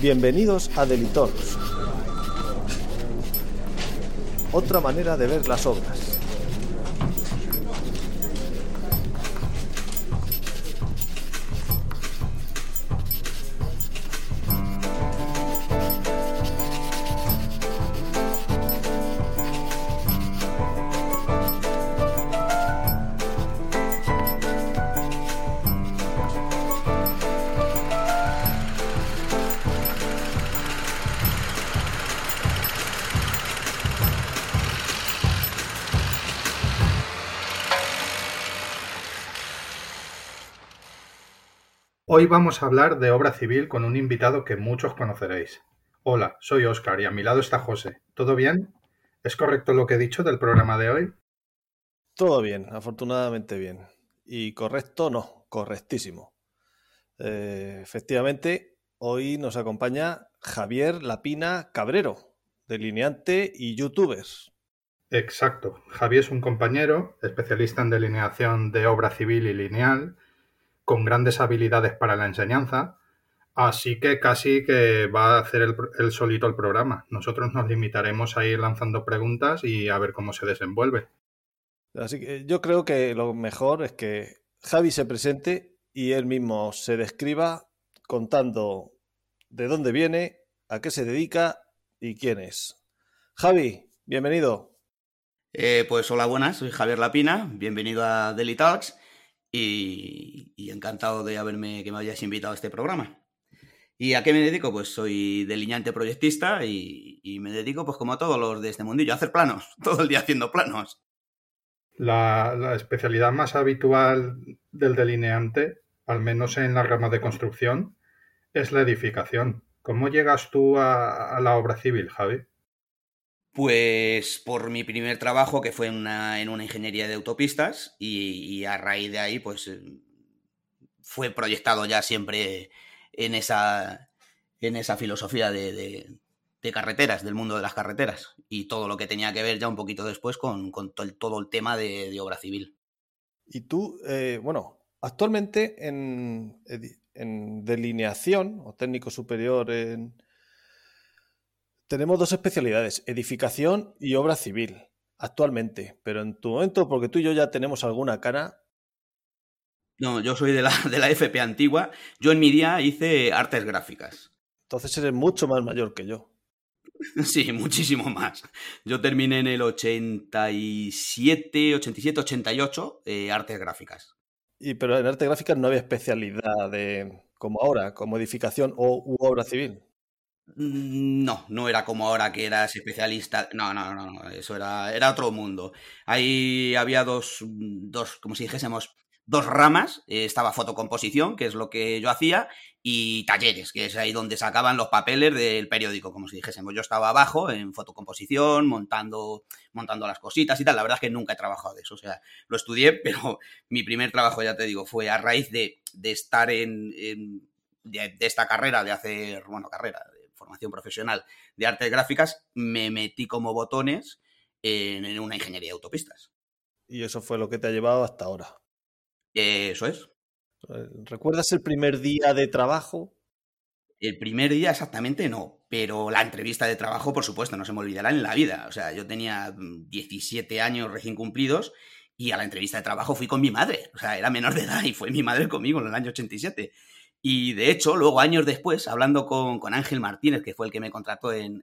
Bienvenidos a Delitors. Otra manera de ver las obras. Hoy vamos a hablar de obra civil con un invitado que muchos conoceréis. Hola, soy Óscar y a mi lado está José. ¿Todo bien? ¿Es correcto lo que he dicho del programa de hoy? Todo bien, afortunadamente bien. Y correcto no, correctísimo. Eh, efectivamente, hoy nos acompaña Javier Lapina Cabrero, delineante y youtuber. Exacto. Javier es un compañero, especialista en delineación de obra civil y lineal, con grandes habilidades para la enseñanza, así que casi que va a hacer el, solito el programa. Nosotros nos limitaremos a ir lanzando preguntas y a ver cómo se desenvuelve. Así que yo creo que lo mejor es que Javi se presente y él mismo se describa contando de dónde viene, a qué se dedica y quién es. Javi, bienvenido. Eh, pues hola, buenas, soy Javier Lapina, bienvenido a Daily Talks y, encantado de haberme, que me hayas invitado a este programa. ¿Y a qué me dedico? Pues soy delineante proyectista y, me dedico, pues como a todos los de este mundillo, a hacer planos, todo el día haciendo planos. La, especialidad más habitual del delineante, al menos en la rama de construcción, es la edificación. ¿Cómo llegas tú a la obra civil, Javi? Pues por mi primer trabajo, que fue en una, en una ingeniería de autopistas, y, a raíz de ahí, pues eh, fue proyectado ya siempre en esa, en esa filosofía de, carreteras, del mundo de las carreteras, y todo lo que tenía que ver ya un poquito después con, todo, el, tema de, obra civil. Y tú, eh, bueno, actualmente en, en delineación o técnico superior en, tenemos dos especialidades, edificación y obra civil, actualmente. Pero en tu momento, porque tú y yo ya tenemos alguna cara. No, yo soy de la, de la FP antigua. Yo en mi día hice artes gráficas. Entonces eres mucho más mayor que yo. Sí, muchísimo más. Yo terminé en el 87, 87, 88 artes gráficas. Y pero en artes gráficas no había especialidad de como ahora, como edificación o u obra civil. Mm, no, no era como ahora que eras especialista. No, no, no, no eso era, era otro mundo. Ahí había dos, dos, como si dijésemos, dos ramas. Eh, estaba fotocomposición, que es lo que yo hacía, y talleres, que es ahí donde sacaban los papeles del periódico, como si dijésemos. Yo estaba abajo en fotocomposición, montando, montando las cositas y tal. La verdad es que nunca he trabajado de eso. O sea, lo estudié, pero mi primer trabajo, ya te digo, fue a raíz de, de estar en, de, esta carrera, de hacer, bueno, carrera, formación profesional de artes gráficas, me metí como botones en, una ingeniería de autopistas. Y eso fue lo que te ha llevado hasta ahora. Eso es. ¿Recuerdas el primer día de trabajo? El primer día exactamente no, pero la entrevista de trabajo, por supuesto, no se me olvidará en la vida. O sea, yo tenía 17 años recién cumplidos y a la entrevista de trabajo fui con mi madre. O sea, era menor de edad y fue mi madre conmigo en el año 87. Y de hecho, luego, años después, hablando con, Ángel Martínez, que fue el que me contrató en,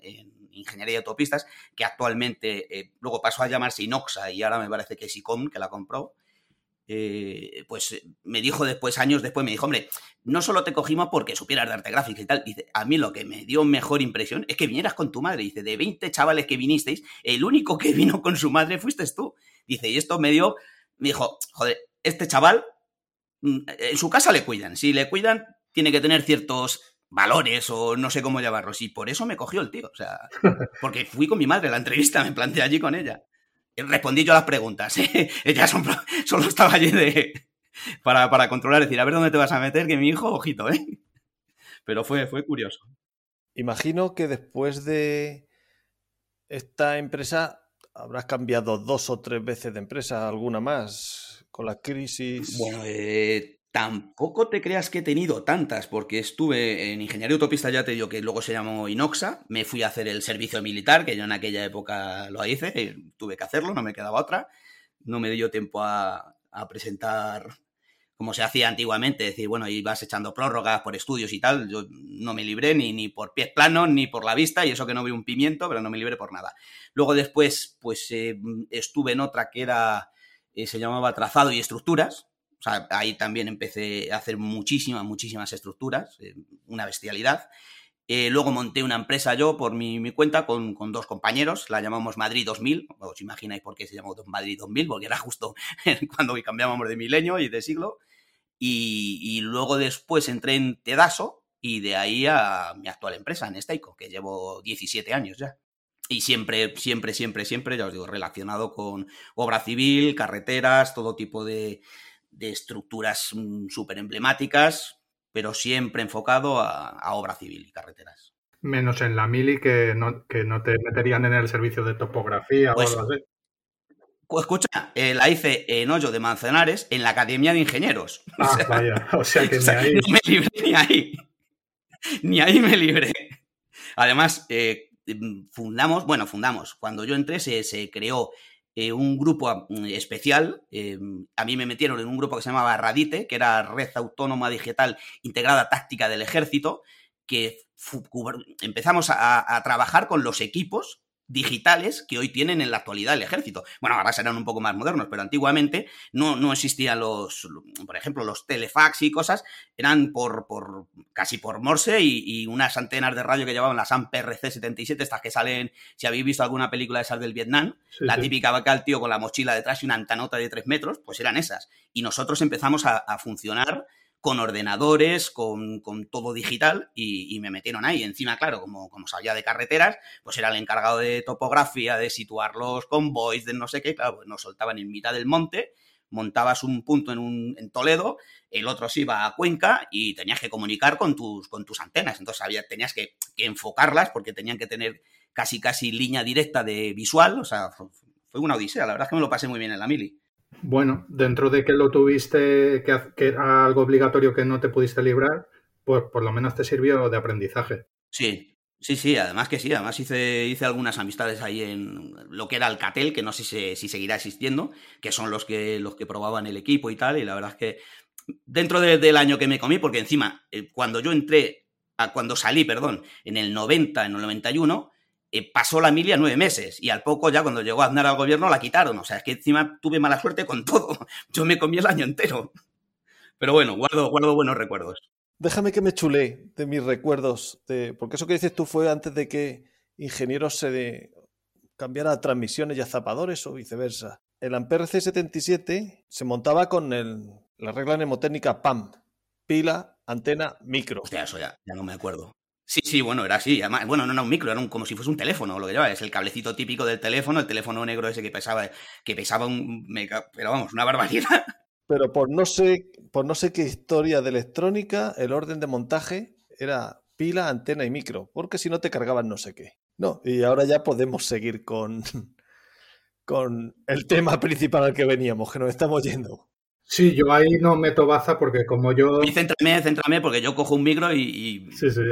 Ingeniería de Autopistas, que actualmente eh, luego pasó a llamarse Inoxa y ahora me parece que es ICOM, que la compró, eh, pues me dijo después, años después, me dijo, hombre, no solo te cogimos porque supieras de arte gráfica y tal, dice, a mí lo que me dio mejor impresión es que vinieras con tu madre, dice, de 20 chavales que vinisteis, el único que vino con su madre fuiste tú. Dice, y esto me dio, me dijo, joder, este chaval en su casa le cuidan. Si le cuidan, tiene que tener ciertos valores o no sé cómo llamarlos. Y por eso me cogió el tío. O sea, porque fui con mi madre a la entrevista, me planteé allí con ella. respondí yo a las preguntas. ¿eh? Ella solo estaba allí de, para, para controlar, decir, a ver dónde te vas a meter, que mi hijo, ojito, ¿eh? Pero fue, fue curioso. Imagino que después de esta empresa habrás cambiado dos o tres veces de empresa, alguna más con la crisis. Bueno, eh, Tampoco te creas que he tenido tantas, porque estuve en Ingeniería Utopista, ya te digo que luego se llamó Inoxa, me fui a hacer el servicio militar, que yo en aquella época lo hice, eh, tuve que hacerlo, no me quedaba otra, no me dio tiempo a, presentar como se hacía antiguamente, decir, bueno, ibas echando prórrogas por estudios y tal, yo no me libré ni, ni por pies planos ni por la vista, y eso que no vi un pimiento, pero no me libré por nada. Luego después, pues eh, estuve en otra que era, eh, se llamaba Trazado y Estructuras, ahí también empecé a hacer muchísimas, muchísimas estructuras, eh, una bestialidad. Eh, luego monté una empresa yo por mi, cuenta con, dos compañeros, la llamamos Madrid 2000. Os imagináis por qué se llamó Madrid 2000, porque era justo cuando cambiábamos de milenio y de siglo. Y, luego después entré en Tedaso y de ahí a mi actual empresa, en Esteico, que llevo 17 años ya. Y siempre, siempre, siempre, siempre, ya os digo, relacionado con obra civil, carreteras, todo tipo de, de estructuras mm, súper emblemáticas, pero siempre enfocado a, obra civil y carreteras. Menos en la mili que no, que no te meterían en el servicio de topografía o pues, algo así. Pues escucha, eh, la hice en Hoyo de Manzanares, en la Academia de Ingenieros. Ah, o sea, vaya, o sea que ni ahí. No me libré ni ahí. Ni ahí me libré. Además, eh, fundamos, bueno, fundamos. Cuando yo entré se, se creó eh, un grupo mm, especial. Eh, a mí me metieron en un grupo que se llamaba Radite, que era Red Autónoma Digital Integrada Táctica del Ejército, que empezamos a, trabajar con los equipos digitales que hoy tienen en la actualidad el ejército. Bueno, ahora serán un poco más modernos, pero antiguamente no, no existían los, por ejemplo, los telefax y cosas, eran por, por casi por Morse y, unas antenas de radio que llevaban las AMPRC 77, estas que salen, si habéis visto alguna película de esas del Vietnam, la típica va el tío con la mochila detrás y una antanota de 3 metros, pues eran esas. Y nosotros empezamos a, a funcionar con ordenadores, con, todo digital y, me metieron ahí. Encima, claro, como, como sabía de carreteras, pues era el encargado de topografía, de situar los convoys, de no sé qué, claro, pues nos soltaban en mitad del monte, montabas un punto en, un, Toledo, el otro se iba a Cuenca y tenías que comunicar con tus, con tus antenas. Entonces había, tenías que, que enfocarlas porque tenían que tener casi casi línea directa de visual. O sea, fue una odisea. La verdad es que me lo pasé muy bien en la mili. Bueno, dentro de que lo tuviste, que, era algo obligatorio que no te pudiste librar, pues por lo menos te sirvió de aprendizaje. Sí, sí, sí, además que sí, además hice, hice algunas amistades ahí en lo que era Alcatel, que no sé si, si, seguirá existiendo, que son los que, los que probaban el equipo y tal, y la verdad es que dentro del año que me comí, porque encima, eh, cuando yo entré, a, cuando salí, perdón, en el 90, en el 91, eh, pasó la milia nueve meses y al poco ya cuando llegó Aznar al gobierno la quitaron. O sea, es que encima tuve mala suerte con todo. Yo me comí el año entero. Pero bueno, guardo, guardo buenos recuerdos. Déjame que me chulé de mis recuerdos, de, porque eso que dices tú fue antes de que ingenieros se de, cambiara a transmisiones y a zapadores o viceversa. El Ampere C77 se montaba con el, la regla mnemotécnica PAM, pila, antena, micro. Hostia, eso ya, ya no me acuerdo. Sí, sí, bueno, era así. Además, bueno, no era un micro, era como si fuese un teléfono, lo que lleva. Es el cablecito típico del teléfono, el teléfono negro ese que pesaba, que pesaba un mega, pero vamos, una barbaridad. Pero por no sé, por no sé qué historia de electrónica, el orden de montaje era pila, antena y micro, porque si no te cargaban no sé qué. No, y ahora ya podemos seguir con, con el tema principal al que veníamos, que nos estamos yendo. Sí, yo ahí no meto baza porque como yo... Y céntrame, céntrame porque yo cojo un micro y, y,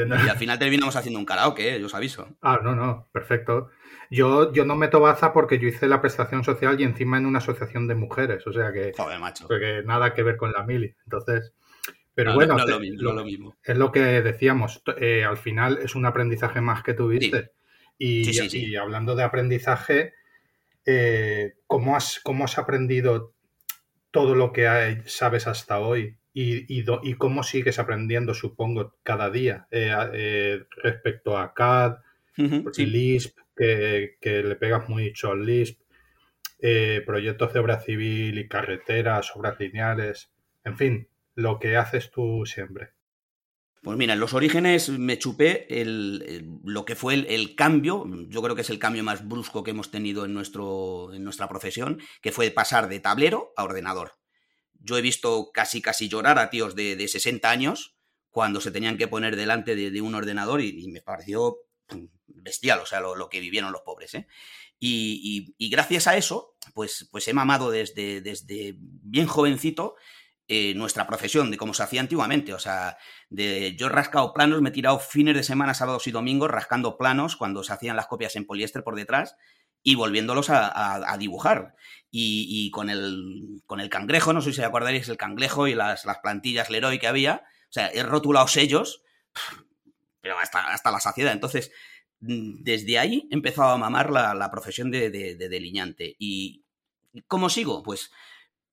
al final terminamos haciendo un karaoke, ¿eh? yo os aviso. Ah, no, no, perfecto. Yo, yo no meto baza porque yo hice la prestación social y encima en una asociación de mujeres, o sea que... Joder, macho. Porque nada que ver con la mili, entonces... Pero bueno, es, lo mismo, es lo que decíamos, eh, al final es un aprendizaje más que tuviste. Y, y, hablando de aprendizaje, eh, ¿cómo, has, ¿cómo has aprendido todo lo que sabes hasta hoy y, y, cómo sigues aprendiendo, supongo, cada día eh, eh, respecto a CAD, Lisp, que, le pegas mucho al Lisp, eh, proyectos de obra civil y carreteras, obras lineales, en fin, lo que haces tú siempre. Pues mira, en los orígenes me chupé lo que fue el, cambio, yo creo que es el cambio más brusco que hemos tenido en, nuestro, en nuestra profesión, que fue pasar de tablero a ordenador. Yo he visto casi casi llorar a tíos de, de 60 años cuando se tenían que poner delante de, un ordenador y, me pareció bestial, o sea, lo, que vivieron los pobres. ¿eh? Y, gracias a eso, pues, pues he mamado desde, desde bien jovencito eh, nuestra profesión, de cómo se hacía antiguamente. O sea, de, yo he rascado planos, me he tirado fines de semana, sábados y domingos, rascando planos cuando se hacían las copias en poliéster por detrás y volviéndolos a, dibujar. Y, con, el, con el cangrejo, no sé si acordaréis, el cangrejo y las, las plantillas Leroy que había. O sea, he rotulado sellos, pero hasta, hasta la saciedad. Entonces, desde ahí he empezado a mamar la, profesión de, delineante. ¿Y cómo sigo? Pues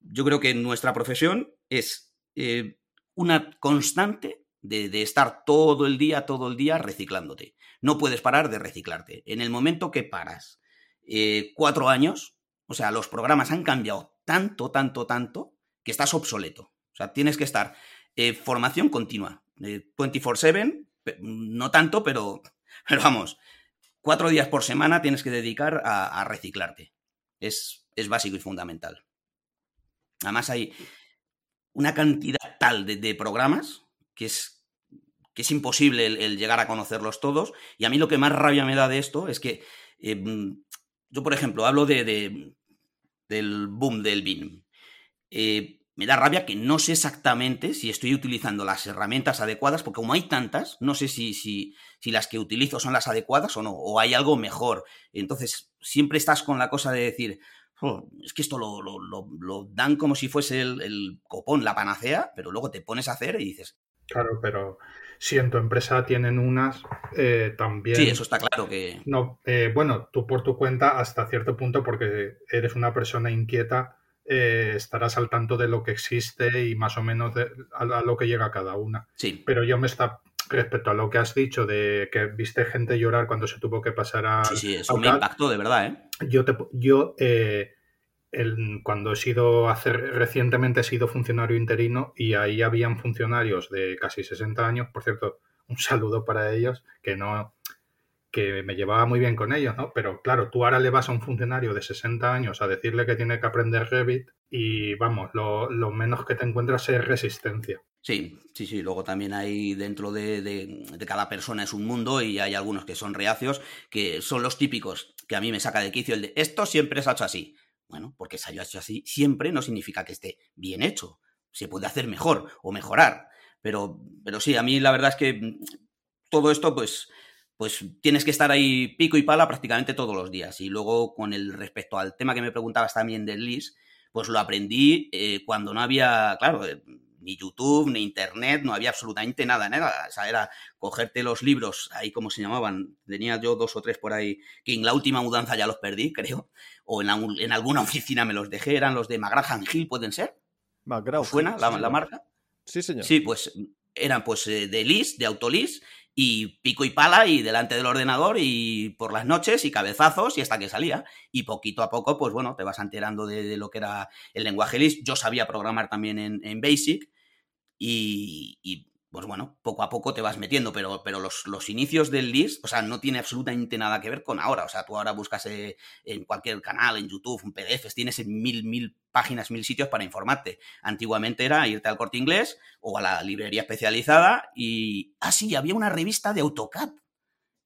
yo creo que nuestra profesión es eh, una constante de, estar todo el día, todo el día reciclándote. No puedes parar de reciclarte. En el momento que paras eh, cuatro años, o sea, los programas han cambiado tanto, tanto, tanto, que estás obsoleto. O sea, tienes que estar eh, formación continua, 24/7, no tanto, pero, pero vamos, cuatro días por semana tienes que dedicar a, reciclarte. Es, es básico y fundamental. Además hay una cantidad tal de, programas que es, que es imposible el, llegar a conocerlos todos. Y a mí lo que más rabia me da de esto es que em, yo, por ejemplo, hablo de, del boom del BIM. Eh, me da rabia que no sé exactamente si estoy utilizando las herramientas adecuadas, porque como hay tantas, no sé si, si, si, las que utilizo son las adecuadas o no, o hay algo mejor. Entonces, siempre estás con la cosa de decir, oh, es que esto lo, lo, dan como si fuese el, copón, la panacea, pero luego te pones a hacer y dices... Claro, pero si en tu empresa tienen unas, eh, también... Sí, eso está claro que... No, eh, bueno, tú por tu cuenta hasta cierto punto porque eres una persona inquieta eh, estarás al tanto de lo que existe y más o menos a, lo que llega cada una. Sí. Pero yo me está respecto a lo que has dicho de que viste gente llorar cuando se tuvo que pasar a. Sí, sí, eso me impactó de verdad, ¿eh? Yo, te, yo eh, cuando he sido hace, recientemente he sido funcionario interino y ahí habían funcionarios de casi 60 años, por cierto, un saludo para ellos, que no que me llevaba muy bien con ellos, ¿no? Pero claro, tú ahora le vas a un funcionario de 60 años a decirle que tiene que aprender Revit y vamos, lo, menos que te encuentras es resistencia. Sí, sí, sí. Luego también hay dentro de, cada persona es un mundo y hay algunos que son reacios, que son los típicos que a mí me saca de quicio el de esto siempre se ha hecho así. Bueno, porque se ha hecho así siempre no significa que esté bien hecho. Se puede hacer mejor o mejorar. Pero, pero sí, a mí la verdad es que todo esto, pues, pues tienes que estar ahí pico y pala prácticamente todos los días. Y luego, con el respecto al tema que me preguntabas también del LIS, pues lo aprendí eh, cuando no había, claro, eh, ni YouTube, ni Internet, no había absolutamente nada, nada. O sea, era cogerte los libros, ahí como se llamaban, tenía yo dos o tres por ahí, que en la última mudanza ya los perdí, creo, o en, en alguna oficina me los dejé, eran los de McGrath Hill, ¿pueden ser? McGrath. ¿Suena la, la, marca? Sí, señor. Sí, pues eran pues eh, de LIS, de Autolis, y pico y pala y delante del ordenador y por las noches y cabezazos y hasta que salía. Y poquito a poco, pues bueno, te vas enterando de, lo que era el lenguaje LIS. Yo sabía programar también en, en Basic y, pues bueno, poco a poco te vas metiendo, pero, pero los, los, inicios del list, o sea, no tiene absolutamente nada que ver con ahora. O sea, tú ahora buscas eh, en cualquier canal, en YouTube, un PDF, tienes en mil, mil páginas, mil sitios para informarte. Antiguamente era irte al corte inglés o a la librería especializada y. Ah, sí, había una revista de AutoCAD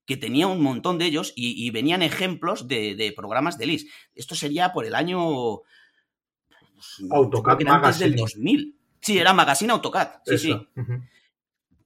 que tenía un montón de ellos y, venían ejemplos de, programas de list. Esto sería por el año. Pues, AutoCAD Antes del 2000. Sí, era Magazine AutoCAD. Sí, sí.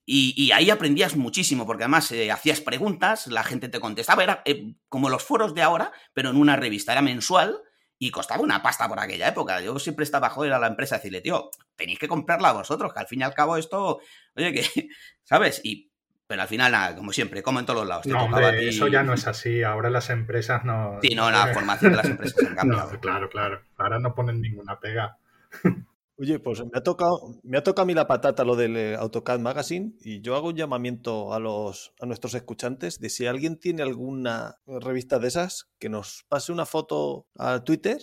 Y, ahí aprendías muchísimo, porque además eh, hacías preguntas, la gente te contestaba, era eh, como los foros de ahora, pero en una revista, era mensual y costaba una pasta por aquella época. Yo siempre estaba joder a la empresa decirle, tío, tenéis que comprarla vosotros, que al fin y al cabo esto, oye, que, ¿sabes? Y, pero al final, nada, como siempre, como en todos los lados. no, hombre, eso ya no es así, ahora las empresas no... Sí, no, la formación de las empresas ha cambiado. No, claro, claro, ahora no ponen ninguna pega. Oye, pues me ha tocado, me ha tocado a mí la patata lo del eh, AutoCAD Magazine y yo hago un llamamiento a los a nuestros escuchantes de si alguien tiene alguna revista de esas que nos pase una foto a Twitter.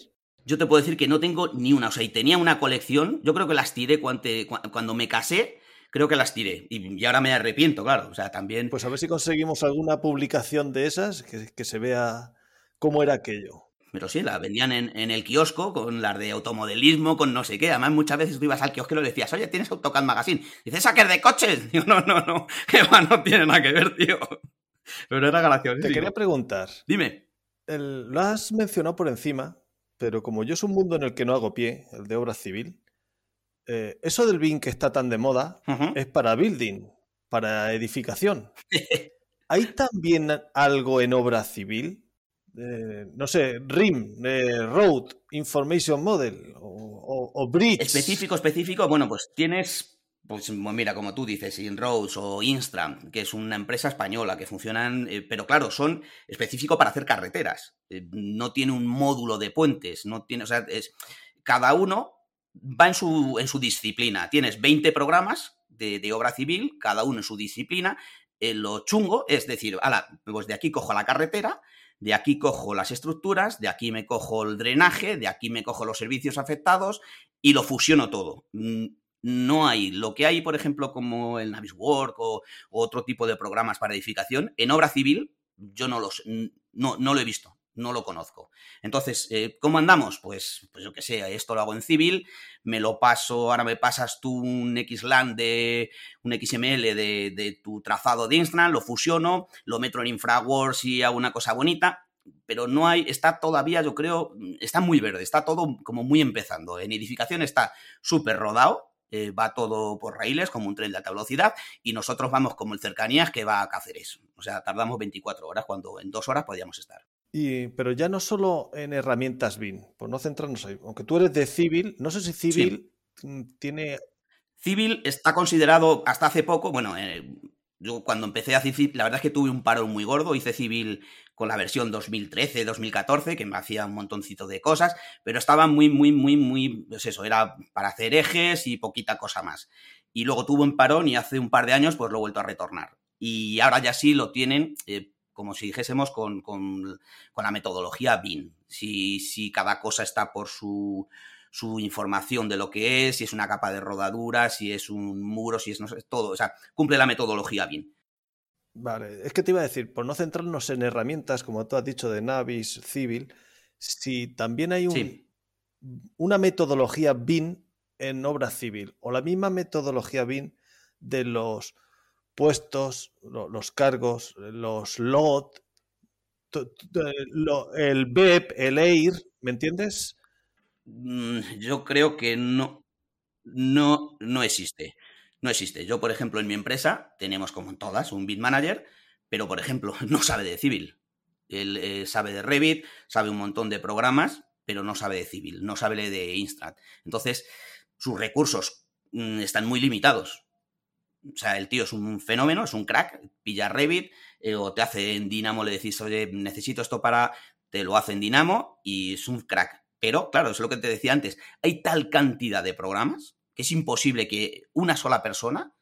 Yo te puedo decir que no tengo ni una, o sea, y tenía una colección, yo creo que las tiré cuando, cuando me casé, creo que las tiré. Y, ahora me arrepiento, claro. O sea, también. Pues a ver si conseguimos alguna publicación de esas que, que se vea cómo era aquello. Pero sí, la vendían en, el kiosco con las de automodelismo, con no sé qué. Además, muchas veces tú ibas al kiosco y le decías, oye, ¿tienes AutoCAD Magazine? Dices, ¿esa que es de coches? Digo, no, no, no, que no tiene nada que ver, tío. Pero era gracioso. Te quería preguntar. Dime. lo has mencionado por encima, pero como yo es un mundo en el que no hago pie, el de obra civil, eh, eso del BIM que está tan de moda es para building, para edificación. ¿Hay también algo en obra civil? Eh, no sé, RIM, eh, Road, Information Model o, Bridge. Específico, específico. Bueno, pues tienes, pues mira, como tú dices, InRoads o Instram, que es una empresa española que funcionan, pero claro, son específicos para hacer carreteras. no tiene un módulo de puentes, no tiene, o sea, es cada uno va en su, en su disciplina. Tienes 20 programas de, obra civil, cada uno en su disciplina. Eh, lo chungo es decir, pues de aquí cojo la carretera, de aquí cojo las estructuras, de aquí me cojo el drenaje, de aquí me cojo los servicios afectados y lo fusiono todo. Mm, no hay lo que hay, por ejemplo, como el Naviswork o, o otro tipo de programas para edificación. En obra civil, yo no, los, no, no lo he visto no lo conozco. Entonces, eh, ¿cómo andamos? Pues, pues yo qué sé, esto lo hago en civil, me lo paso, ahora me pasas tú un XLAN de un XML de, de tu trazado de Instagram, lo fusiono, lo meto en InfraWorks y hago una cosa bonita, pero no hay, está todavía, yo creo, está muy verde, está todo como muy empezando. En edificación está súper rodado, eh, va todo por raíles, como un tren de alta velocidad, y nosotros vamos como el cercanías que va a Cáceres. O sea, tardamos 24 horas cuando en dos horas podíamos estar pero ya no solo en herramientas BIM, por no centrarnos ahí. Aunque tú eres de Civil, no sé si Civil mm, tiene. Civil está considerado hasta hace poco, bueno, eh, yo cuando empecé a hacer Civil, la verdad es que tuve un paro muy gordo, hice Civil con la versión 2013, 2014, que me hacía un montoncito de cosas, pero estaba muy, muy, muy, muy, pues eso, era para hacer ejes y poquita cosa más. Y luego tuvo un parón y hace un par de años pues lo he vuelto a retornar. Y ahora ya sí lo tienen, eh, como si dijésemos, con, con, la metodología BIM. Si, si, cada cosa está por su, su, información de lo que es, si es una capa de rodadura, si es un muro, si es no sé, todo. O sea, cumple la metodología BIM. Vale, es que te iba a decir, por no centrarnos en herramientas, como tú has dicho, de Navis, Civil, si también hay un, una metodología BIM en obra civil o la misma metodología BIM de los puestos, los cargos, los LOT, el BEP, el EIR, ¿me entiendes? Mm, yo creo que no, no, no existe. No existe. Yo, por ejemplo, en mi empresa tenemos como en todas un bid manager, pero, por ejemplo, no sabe de civil. Él eh, sabe de Revit, sabe un montón de programas, pero no sabe de civil, no sabe de Instrat. Entonces, sus recursos mm, están muy limitados. O sea, el tío es un fenómeno, es un crack, pilla Revit, eh, o te hace en Dynamo, le decís, oye, necesito esto para, te lo hace en Dynamo y es un crack. Pero, claro, es lo que te decía antes, hay tal cantidad de programas que es imposible que una sola persona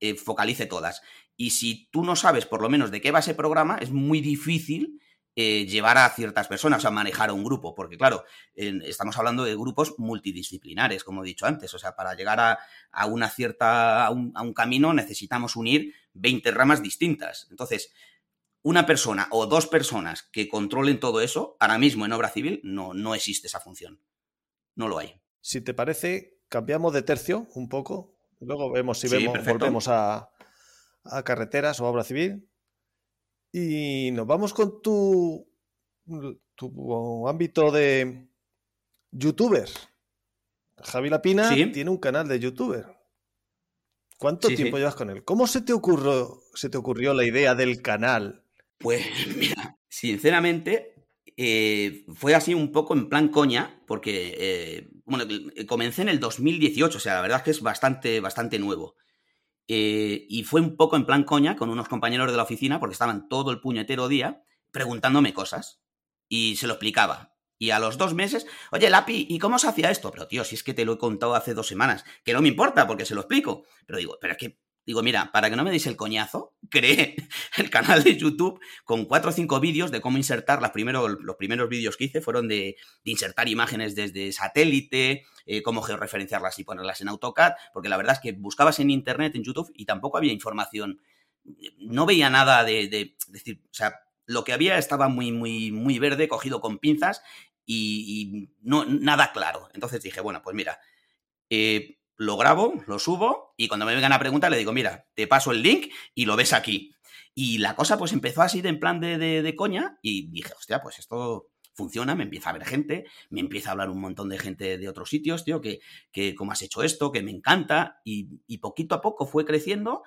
eh, focalice todas. Y si tú no sabes por lo menos de qué va ese programa, es muy difícil eh, llevar a ciertas personas, a manejar a un grupo, porque claro, estamos hablando de grupos multidisciplinares, como he dicho antes, o sea, para llegar a, una cierta, a un, camino necesitamos unir 20 ramas distintas. Entonces, una persona o dos personas que controlen todo eso, ahora mismo en obra civil no, no existe esa función. No lo hay. Si te parece, cambiamos de tercio un poco. Luego vemos si vemos, volvemos a, a carreteras o obra civil. Y nos vamos con tu, tu ámbito de youtuber. Javi Lapina tiene un canal de youtuber. ¿Cuánto tiempo llevas con él? ¿Cómo se te ocurrió, se te ocurrió la idea del canal? Pues mira, sinceramente eh, fue así un poco en plan coña, porque eh, bueno, comencé en el 2018, o sea, la verdad es que es bastante, bastante nuevo. Eh, y fue un poco en plan coña con unos compañeros de la oficina, porque estaban todo el puñetero día preguntándome cosas. Y se lo explicaba. Y a los dos meses, oye, Lapi, ¿y cómo se hacía esto? Pero tío, si es que te lo he contado hace dos semanas, que no me importa porque se lo explico. Pero digo, pero es que Digo, mira, para que no me deis el coñazo, creé el canal de YouTube con cuatro o cinco vídeos de cómo insertar. Las los primeros vídeos que hice fueron de, insertar imágenes desde satélite, eh, cómo georreferenciarlas y ponerlas en AutoCAD, porque la verdad es que buscabas en Internet, en YouTube, y tampoco había información. No veía nada de, decir, o sea, lo que había estaba muy, muy, muy verde, cogido con pinzas y, no, nada claro. Entonces dije, bueno, pues mira, eh, lo grabo, lo subo y cuando me vengan a preguntar le digo, mira, te paso el link y lo ves aquí. Y la cosa pues empezó así de en plan de, de, coña y dije, hostia, pues esto, funciona, me empieza a ver gente, me empieza a hablar un montón de gente de otros sitios, tío, que, que cómo has hecho esto, que me encanta, y, y poquito a poco fue creciendo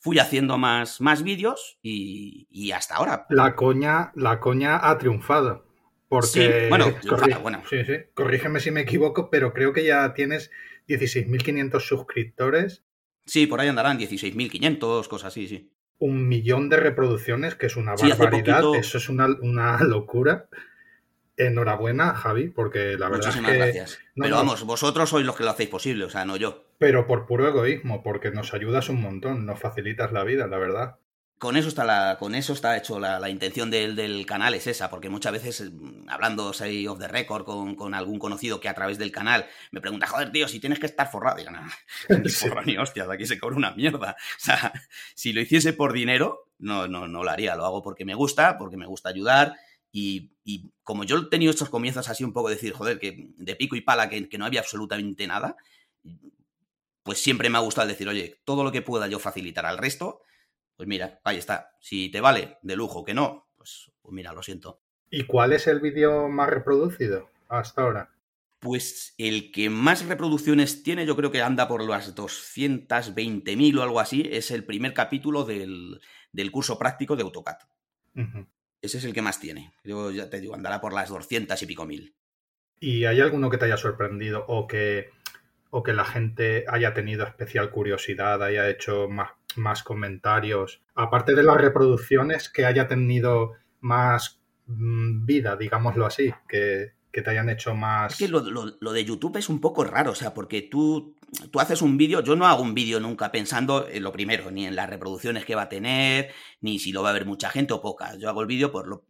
fui haciendo más, más vídeos y, hasta ahora. La coña, la coña ha triunfado. Porque, bueno, sí, sí, corrígeme si me equivoco, pero creo que ya tienes 16.500 suscriptores. Sí, por ahí andarán 16.500, cosas así, sí. Un millón de reproducciones, que es una barbaridad, eso es una, una locura. Enhorabuena, Javi, porque la verdad es que... gracias. pero vamos, vosotros sois los que lo hacéis posible, o sea, no yo. Pero por puro egoísmo, porque nos ayudas un montón, nos facilitas la vida, la verdad. Con eso está, la, con eso está hecho la, intención del, del, canal, es esa, porque muchas veces, mm, hablando say, of the record con, con, algún conocido que a través del canal me pregunta, joder, tío, si tienes que estar forrado, digo, no, ni forrado ni hostias, aquí se cobra una mierda. O sea, si lo hiciese por dinero, no, no, no lo haría, lo hago porque me gusta, porque me gusta ayudar y, como yo he tenido estos comienzos así un poco de decir, joder, que de pico y pala, que, no había absolutamente nada, pues siempre me ha gustado decir, oye, todo lo que pueda yo facilitar al resto, pues mira, ahí está. Si te vale, de lujo, que no, pues, pues mira, lo siento. ¿Y cuál es el vídeo más reproducido hasta ahora? Pues el que más reproducciones tiene, yo creo que anda por las 220.000 o algo así, es el primer capítulo del, curso práctico de AutoCAD. Ese es el que más tiene. Yo ya te digo, andará por las 200 y pico mil. ¿Y hay alguno que te haya sorprendido o que, o que la gente haya tenido especial curiosidad, haya hecho más, más comentarios? Aparte de las reproducciones, que haya tenido más mm, vida, digámoslo así, que, que te hayan hecho más... Es que lo, lo, de YouTube es un poco raro, o sea, porque tú, tú haces un vídeo, yo no hago un vídeo nunca pensando en lo primero, ni en las reproducciones que va a tener, ni si lo va a ver mucha gente o pocas. Yo hago el vídeo por lo,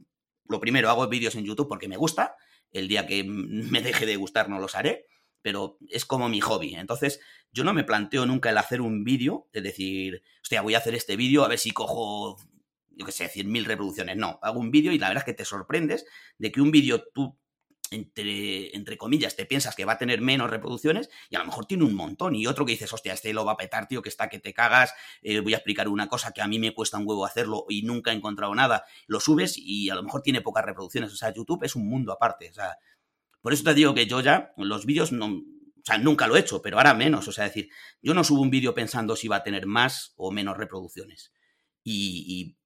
lo primero, hago vídeos en YouTube porque me gusta, el día que me deje de gustar no los haré, pero es como mi hobby. Entonces, yo no me planteo nunca el hacer un vídeo, es decir, hostia, voy a hacer este vídeo a ver si cojo yo qué sé, 100.000 reproducciones. No, hago un vídeo y la verdad es que te sorprendes de que un vídeo tú entre, entre comillas, te piensas que va a tener menos reproducciones y a lo mejor tiene un montón. Y otro que dices, hostia, este lo va a petar, tío, que está que te cagas, eh, voy a explicar una cosa que a mí me cuesta un huevo hacerlo y nunca he encontrado nada. Lo subes y a lo mejor tiene pocas reproducciones. O sea, YouTube es un mundo aparte. O sea, por eso te digo que yo ya, los vídeos no, o sea, nunca lo he hecho, pero ahora menos. O sea, decir, yo no subo un vídeo pensando si va a tener más o menos reproducciones. Y,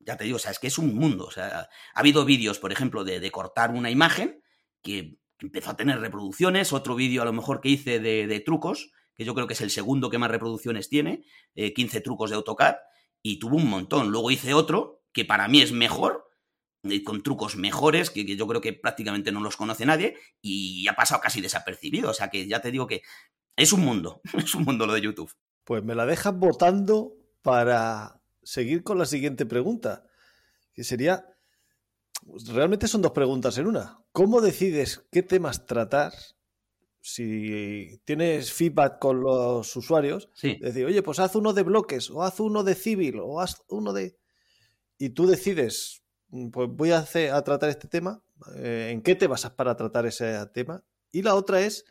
ya te digo, o sea, es que es un mundo. O sea, ha habido vídeos, por ejemplo, de, de cortar una imagen que empezó a tener reproducciones, otro vídeo a lo mejor que hice de, trucos, que yo creo que es el segundo que más reproducciones tiene, 15 eh, trucos de AutoCAD, y tuvo un montón. Luego hice otro, que para mí es mejor, con trucos mejores, que, yo creo que prácticamente no los conoce nadie, y ha pasado casi desapercibido. O sea que ya te digo que es un mundo, es un mundo lo de YouTube. Pues me la dejas votando para seguir con la siguiente pregunta, que sería, realmente son dos preguntas en una. ¿Cómo decides qué temas tratar? Si tienes feedback con los usuarios, decir, oye, pues haz uno de bloques, o haz uno de civil, o haz uno de. Y tú decides, pues voy a, hacer, a tratar este tema, eh, ¿en qué te basas para tratar ese tema? Y la otra es,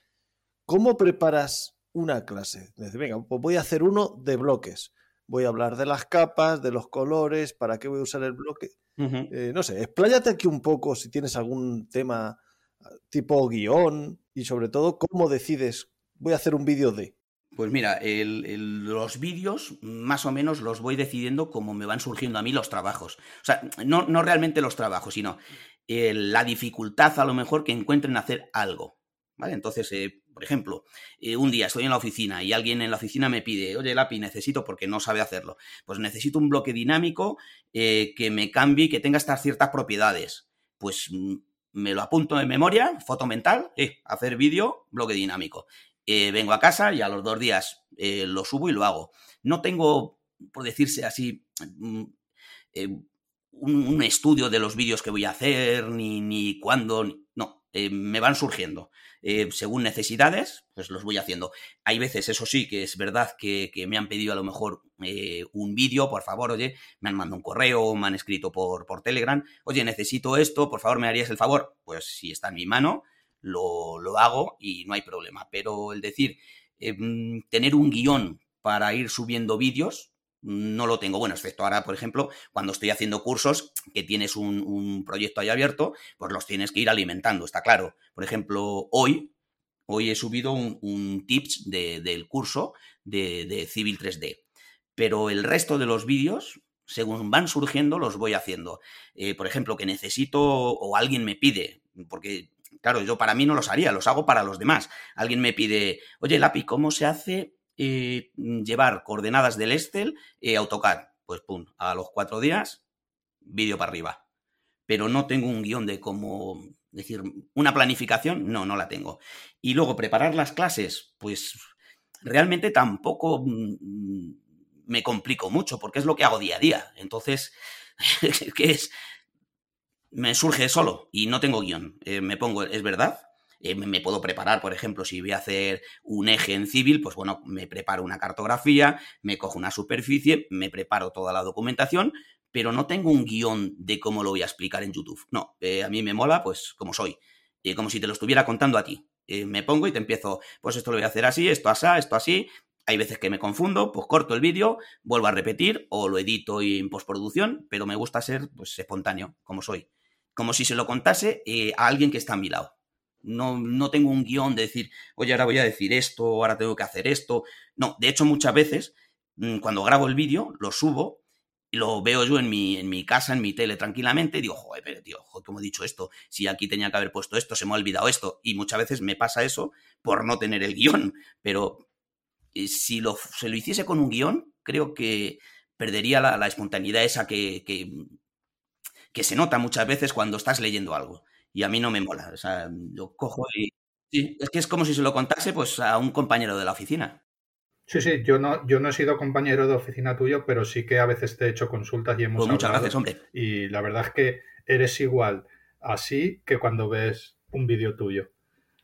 ¿cómo preparas una clase? Decir, venga, pues voy a hacer uno de bloques. Voy a hablar de las capas, de los colores, para qué voy a usar el bloque. Eh, no sé, expláyate aquí un poco si tienes algún tema ah, tipo guion y sobre todo cómo decides, voy a hacer un vídeo de. Pues mira, los vídeos más o menos los voy decidiendo como me van surgiendo a mí los trabajos. O sea, no, no realmente los trabajos, sino la dificultad a lo mejor que encuentren hacer algo. ¿Vale? Entonces, eh, por ejemplo, eh, un día estoy en la oficina y alguien en la oficina me pide, oye, Lapi, necesito, porque no sabe hacerlo, pues necesito un bloque dinámico eh, que me cambie, que tenga estas ciertas propiedades. Pues mm, me lo apunto en memoria, foto mental, eh, hacer vídeo, bloque dinámico. Vengo a casa y a los dos días lo subo y lo hago. No tengo, por decirse así, mm, un, estudio de los vídeos que voy a hacer, ni, ni cuándo, no, me van surgiendo. Eh, según necesidades, pues los voy haciendo. Hay veces, eso sí, que es verdad que, me han pedido a lo mejor eh, un vídeo, por favor, oye, me han mandado un correo, me han escrito por, por Telegram, oye, necesito esto, por favor, ¿me harías el favor? Pues si está en mi mano, lo, lo hago y no hay problema. Pero el decir, em, tener un guion para ir subiendo vídeos, no lo tengo. Bueno, excepto ahora, por ejemplo, cuando estoy haciendo cursos, que tienes un, proyecto ahí abierto, pues los tienes que ir alimentando, está claro. Por ejemplo, hoy, hoy he subido un, tips del curso de, Civil 3D. Pero el resto de los vídeos, según van surgiendo, los voy haciendo. Eh, por ejemplo, que necesito o alguien me pide, porque claro, yo para mí no los haría, los hago para los demás. Alguien me pide, oye, Lápiz, ¿cómo se hace eh, llevar coordenadas del Excel eh, AutoCAD. Pues pum, a los cuatro días, vídeo para arriba. Pero no tengo un guion de cómo decir, una planificación, no, no la tengo. Y luego preparar las clases, pues realmente tampoco mm, me complico mucho, porque es lo que hago día a día. Entonces, ¿qué es? Me surge solo y no tengo guion. Eh, me pongo, es verdad, eh, me puedo preparar, por ejemplo, si voy a hacer un eje en civil, pues bueno, me preparo una cartografía, me cojo una superficie, me preparo toda la documentación, pero no tengo un guion de cómo lo voy a explicar en YouTube. No, eh, a mí me mola, pues como soy, como si te lo estuviera contando a ti. me pongo y te empiezo, pues esto lo voy a hacer así, esto así, esto así. Hay veces que me confundo, pues corto el vídeo, vuelvo a repetir o lo edito en postproducción, pero me gusta ser pues espontáneo, como soy. Como si se lo contase a alguien que está a mi lado. No, no tengo un guion de decir, oye, ahora voy a decir esto, ahora tengo que hacer esto. No, de hecho, muchas veces, mm, cuando grabo el vídeo, lo subo y lo veo yo en mi, en mi casa, en mi tele, tranquilamente, y digo, joder, pero tío, joder, ¿cómo he dicho esto? Si aquí tenía que haber puesto esto, se me ha olvidado esto. Y muchas veces me pasa eso por no tener el guion. Pero eh, si lo, se lo hiciese con un guion, creo que perdería la, la espontaneidad esa que, que se nota muchas veces cuando estás leyendo algo y a mí no me mola. O sea, yo cojo y... Sí, es que es como si se lo contase pues a un compañero de la oficina. Sí, sí, yo no, yo no he sido compañero de oficina tuyo, pero sí que a veces te he hecho consultas y hemos pues muchas gracias, hombre. Y la verdad es que eres igual así que cuando ves un vídeo tuyo.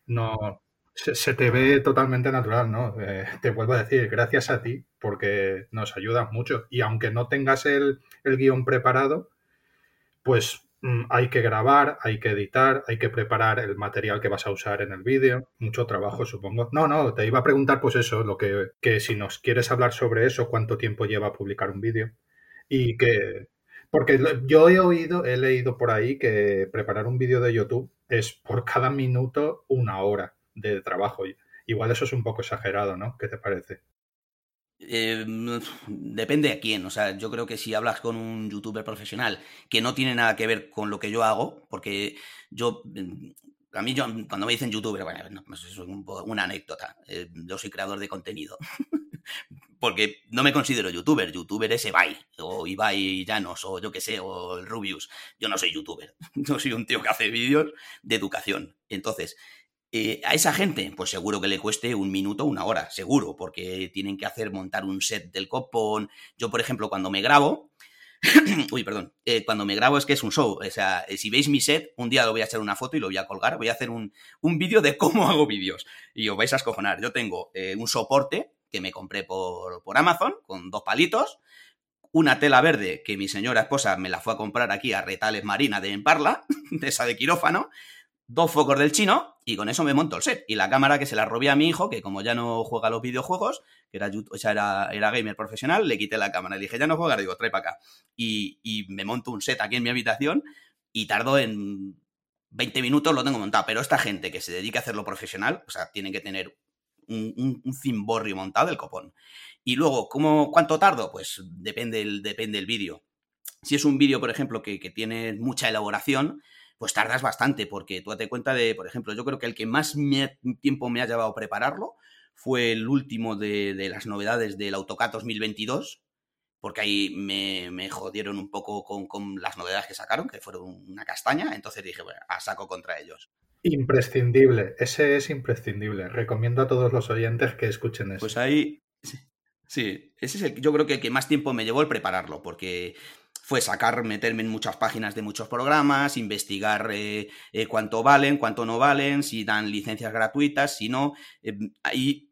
No, se, te ve totalmente natural, ¿no? Eh, te vuelvo a decir, gracias a ti, porque nos ayudas mucho. Y aunque no tengas el, el guion preparado, pues Mm, hay que grabar, hay que editar, hay que preparar el material que vas a usar en el vídeo. Mucho trabajo, supongo. No, no, te iba a preguntar pues eso, lo que, que si nos quieres hablar sobre eso, cuánto tiempo lleva publicar un vídeo. Y que... Porque yo he oído, he leído por ahí que preparar un vídeo de YouTube es por cada minuto una hora de trabajo. Igual eso es un poco exagerado, ¿no? ¿Qué te parece? Eh, depende a quién. O sea, yo creo que si hablas con un youtuber profesional que no tiene nada que ver con lo que yo hago, porque yo. Mm, a mí, yo, cuando me dicen youtuber, bueno, pues es una anécdota. Eh, yo soy creador de contenido. porque no me considero youtuber. Youtuber es Ibai, o Ibai Llanos, o yo que sé, o el Rubius. Yo no soy youtuber. Yo soy un tío que hace vídeos de educación. Entonces, eh, a esa gente, pues seguro que le cueste un minuto, una hora, seguro, porque tienen que hacer montar un set del copón. Yo, por ejemplo, cuando me grabo, uy, perdón, eh, cuando me grabo es que es un show. O sea, eh, si veis mi set, un día lo voy a hacer una foto y lo voy a colgar. Voy a hacer un, un vídeo de cómo hago vídeos. Y os vais a escojonar. Yo tengo un soporte que me compré por, por Amazon con dos palitos una tela verde que mi señora esposa me la fue a comprar aquí a Retales Marina de Emparla, de esa de quirófano, dos focos del chino y con eso me monto el set. Y la cámara que se la robé a mi hijo, que como ya no juega los videojuegos, que era, o sea, era, era gamer profesional, le quité la cámara. Le dije, ya no juega, digo, trae para acá. Y, y, me monto un set aquí en mi habitación y tardo en 20 minutos lo tengo montado. Pero esta gente que se dedica a hacerlo profesional, o sea, tiene que tener un, cimborrio montado, el copón. Y luego, ¿cómo, ¿cuánto tardo? Pues depende el, depende el vídeo. Si es un vídeo, por ejemplo, que, que tiene mucha elaboración, pues tardas bastante, porque tú date cuenta de, por ejemplo, yo creo que el que más tiempo me ha llevado a prepararlo fue el último de, las novedades del AutoCAD 2022, porque ahí me, jodieron un poco con, las novedades que sacaron, que fueron una castaña, entonces dije, bueno, a saco contra ellos. Imprescindible, ese es imprescindible. Recomiendo a todos los oyentes que escuchen eso. Pues ahí, sí, ese es el, yo creo que el que más tiempo me llevó el prepararlo, porque fue sacar, meterme en muchas páginas de muchos programas, investigar eh, eh, cuánto valen, cuánto no valen, si dan licencias gratuitas, si no. Eh, hay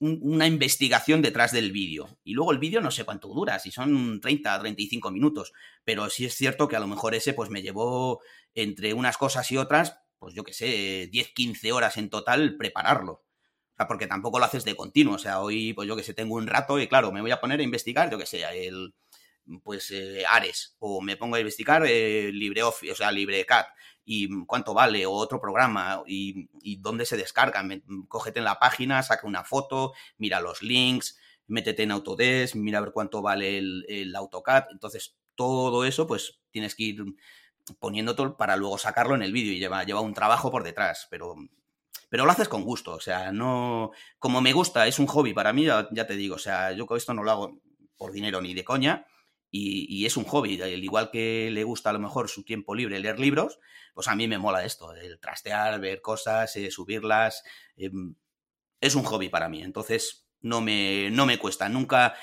una investigación detrás del vídeo. Y luego el vídeo no sé cuánto dura, si son 30, 35 minutos, pero sí es cierto que a lo mejor ese pues me llevó entre unas cosas y otras, pues yo qué sé, 10, 15 horas en total prepararlo. O sea, porque tampoco lo haces de continuo. O sea, hoy, pues yo que sé, tengo un rato y claro, me voy a poner a investigar, yo que sé, el pues eh, Ares, o me pongo a investigar eh, LibreOffice, o sea, LibreCAD, y cuánto vale, o otro programa, y, dónde se descarga. cógete en la página, saca una foto, mira los links, métete en Autodesk, mira a ver cuánto vale el, el AutoCAD. Entonces, todo eso, pues tienes que ir poniendo todo para luego sacarlo en el vídeo y lleva, lleva un trabajo por detrás, pero, pero lo haces con gusto, o sea, no, como me gusta, es un hobby para mí, ya, te digo, o sea, yo con esto no lo hago por dinero ni de coña, y, es un hobby, al igual que le gusta a lo mejor su tiempo libre leer libros, pues a mí me mola esto, el trastear, ver cosas, eh, subirlas, em, es un hobby para mí, entonces no me, no me cuesta, nunca,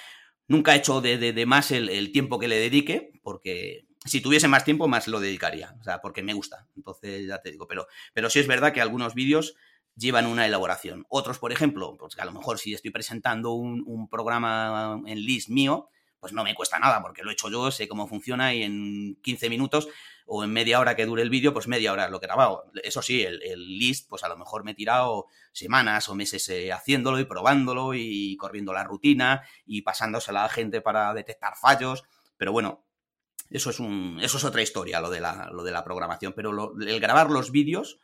nunca he hecho de, de, más el, el, tiempo que le dedique, porque si tuviese más tiempo, más lo dedicaría, o sea, porque me gusta. Entonces, ya te digo, pero, pero sí es verdad que algunos vídeos llevan una elaboración. Otros, por ejemplo, pues a lo mejor si estoy presentando un, programa en list mío, pues no me cuesta nada, porque lo he hecho yo, sé cómo funciona y en 15 minutos o en media hora que dure el vídeo, pues media hora lo he grabado. Eso sí, el, list, pues a lo mejor me he tirado semanas o meses eh, haciéndolo y probándolo y corriendo la rutina y pasándosela a la gente para detectar fallos. Pero bueno, eso es, un, eso es otra historia, lo de la, lo de la programación. Pero el grabar los vídeos,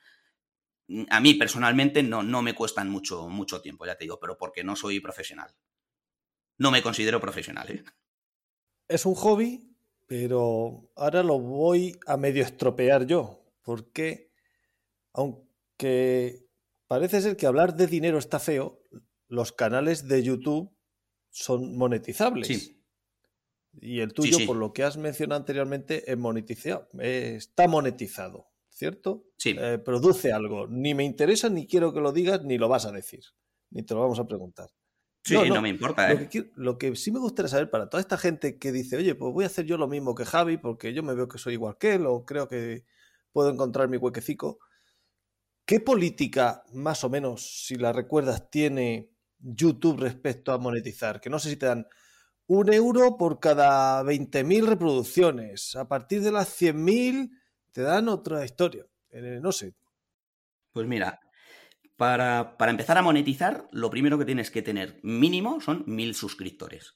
mm, a mí personalmente no, no me cuestan mucho, mucho tiempo, ya te digo, pero porque no soy profesional. No me considero profesional. ¿eh? Es un hobby, pero ahora lo voy a medio estropear yo, porque aunque parece ser que hablar de dinero está feo, los canales de YouTube son monetizables. Sí. Y el tuyo, por lo que has mencionado anteriormente, es monetizado, está monetizado, ¿cierto? Sí. Eh, produce algo. Ni me interesa, ni quiero que lo digas, ni lo vas a decir. Ni te lo vamos a preguntar. Sí, no, me importa. Lo, ¿eh? que lo, que sí me gustaría saber para toda esta gente que dice, oye, pues voy a hacer yo lo mismo que Javi, porque yo me veo que soy igual que él, o creo que puedo encontrar mi huequecico. ¿Qué política, más o menos, si la recuerdas, tiene YouTube respecto a monetizar? Que no sé si te dan un euro por cada 20.000 reproducciones. A partir de las 100.000 te dan otra historia. Eh, no sé. Pues mira, para, para, empezar a monetizar, lo primero que tienes que tener mínimo son 1.000 suscriptores.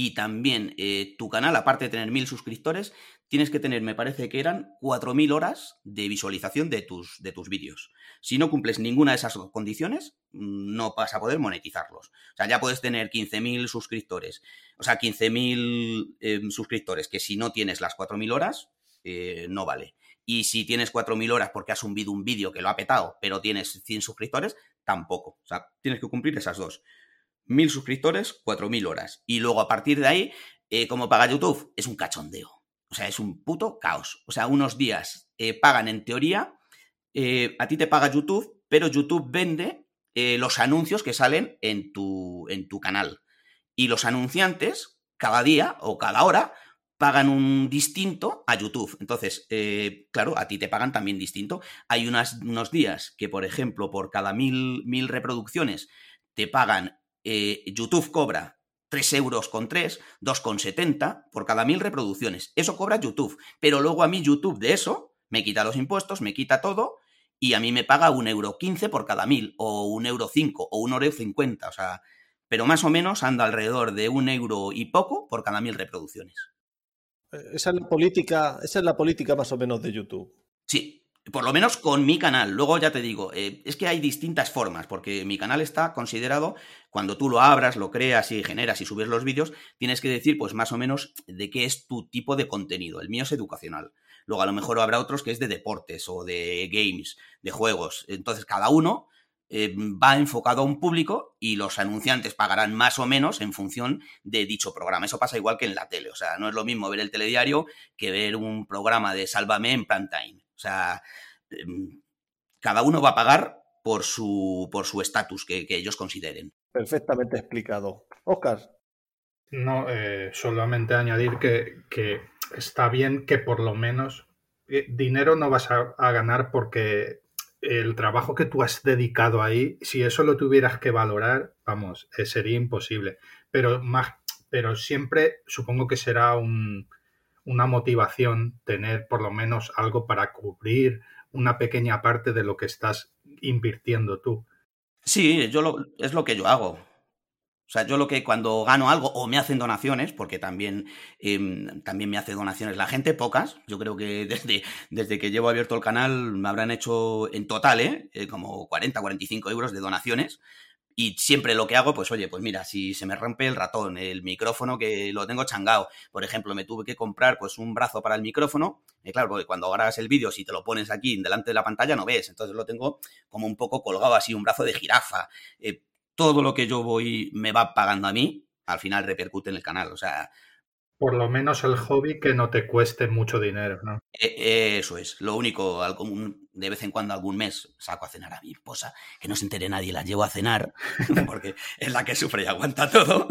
Y también eh, tu canal, aparte de tener 1.000 suscriptores, tienes que tener, me parece que eran 4.000 horas de visualización de tus, de tus vídeos. Si no cumples ninguna de esas condiciones, no vas a poder monetizarlos. O sea, ya puedes tener 15.000 suscriptores, o sea, 15.000 em, suscriptores, que si no tienes las 4.000 horas, eh, no vale. Y si tienes 4.000 horas porque has subido un vídeo que lo ha petado, pero tienes 100 suscriptores, tampoco. O sea, tienes que cumplir esas dos. 1.000 suscriptores, 4.000 horas. Y luego a partir de ahí, eh, como paga YouTube, es un cachondeo. O sea, es un puto caos. O sea, unos días eh, pagan en teoría, a ti te paga YouTube, pero YouTube vende eh, los anuncios que salen en tu, en tu canal. Y los anunciantes, cada día o cada hora, pagan un distinto a YouTube. Entonces, eh, claro, a ti te pagan también distinto. Hay unos días que, por ejemplo, por cada mil, mil reproducciones te pagan, eh, YouTube cobra 3 euros con 3, 2,70 por cada mil reproducciones. Eso cobra YouTube. Pero luego a mí YouTube de eso me quita los impuestos, me quita todo y a mí me paga un euro quince por cada mil, o un euro cinco, o un euro cincuenta, o sea, pero más o menos anda alrededor de un euro y poco por cada mil reproducciones. Esa es la política, esa es la política más o menos de YouTube. Sí, por lo menos con mi canal. Luego ya te digo, eh, es que hay distintas formas, porque mi canal está considerado, cuando tú lo abras, lo creas y generas y subes los vídeos, tienes que decir, pues más o menos, de qué es tu tipo de contenido. El mío es educacional. Luego a lo mejor habrá otros que es de deportes o de games, de juegos. Entonces cada uno eh, va enfocado a un público y los anunciantes pagarán más o menos en función de dicho programa. Eso pasa igual que en la tele. O sea, no es lo mismo ver el telediario que ver un programa de Sálvame en Plantain. O sea, em, cada uno va a pagar por su por su estatus que, ellos consideren. Perfectamente explicado. Oscar. No, eh, solamente añadir que, que está bien que por lo menos eh, dinero no vas a, ganar porque el trabajo que tú has dedicado ahí, si eso lo tuvieras que valorar, vamos, eh, sería imposible. Pero más, pero siempre supongo que será una motivación tener por lo menos algo para cubrir una pequeña parte de lo que estás invirtiendo tú. Sí, yo lo, es lo que yo hago. O sea, yo lo que cuando gano algo o me hacen donaciones, porque también, em, también me hace donaciones la gente, pocas. Yo creo que desde, desde que llevo abierto el canal me habrán hecho en total, ¿eh? eh como 40, 45 euros de donaciones. Y siempre lo que hago, pues oye, pues mira, si se me rompe el ratón, el micrófono que lo tengo changado, por ejemplo, me tuve que comprar pues un brazo para el micrófono, y claro, porque cuando grabas el vídeo, si te lo pones aquí delante de la pantalla no ves, entonces lo tengo como un poco colgado así, un brazo de jirafa. Eh, todo lo que yo voy me va pagando a mí, al final repercute en el canal, o sea, por lo menos el hobby que no te cueste mucho dinero, ¿no? E, eso es. Lo único, de vez en cuando, algún mes, saco a cenar a mi esposa, que no se entere nadie, la llevo a cenar, porque es la que sufre y aguanta todo.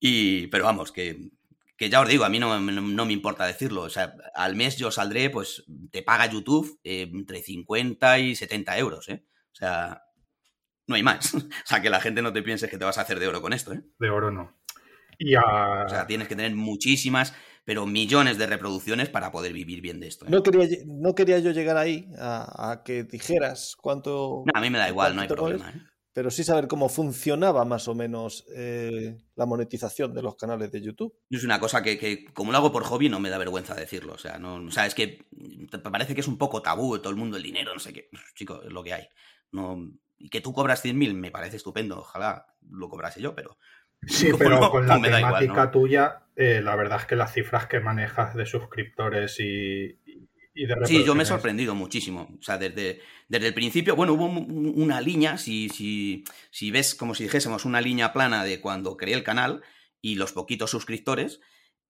Y, pero vamos, que, que ya os digo, a mí no, no, me importa decirlo. O sea, al mes yo saldré, pues te paga YouTube eh, entre 50 y 70 euros, ¿eh? O sea, no hay más. O sea, que la gente no te piense que te vas a hacer de oro con esto, ¿eh? De oro no. O sea, tienes que tener muchísimas, pero millones de reproducciones para poder vivir bien de esto. ¿eh? No, quería, no quería yo llegar ahí a, que dijeras cuánto... a mí me da igual, no hay problema. ¿eh? Pero sí saber cómo funcionaba más o menos eh, la monetización de los canales de YouTube. Es una cosa que, como lo hago por hobby, no me da vergüenza decirlo. O sea, no, o sea, es que me parece que es un poco tabú todo el mundo el dinero, no sé qué. Chico, es lo que hay. No, y que tú cobras 100.000 me parece estupendo. Ojalá lo cobrase yo, pero Sí, pero con la temática tuya, eh, la verdad es que las cifras que manejas de suscriptores y, de Sí, yo me he sorprendido muchísimo. O sea, desde, desde el principio, bueno, hubo una línea, si, si, si ves como si dijésemos una línea plana de cuando creé el canal y los poquitos suscriptores,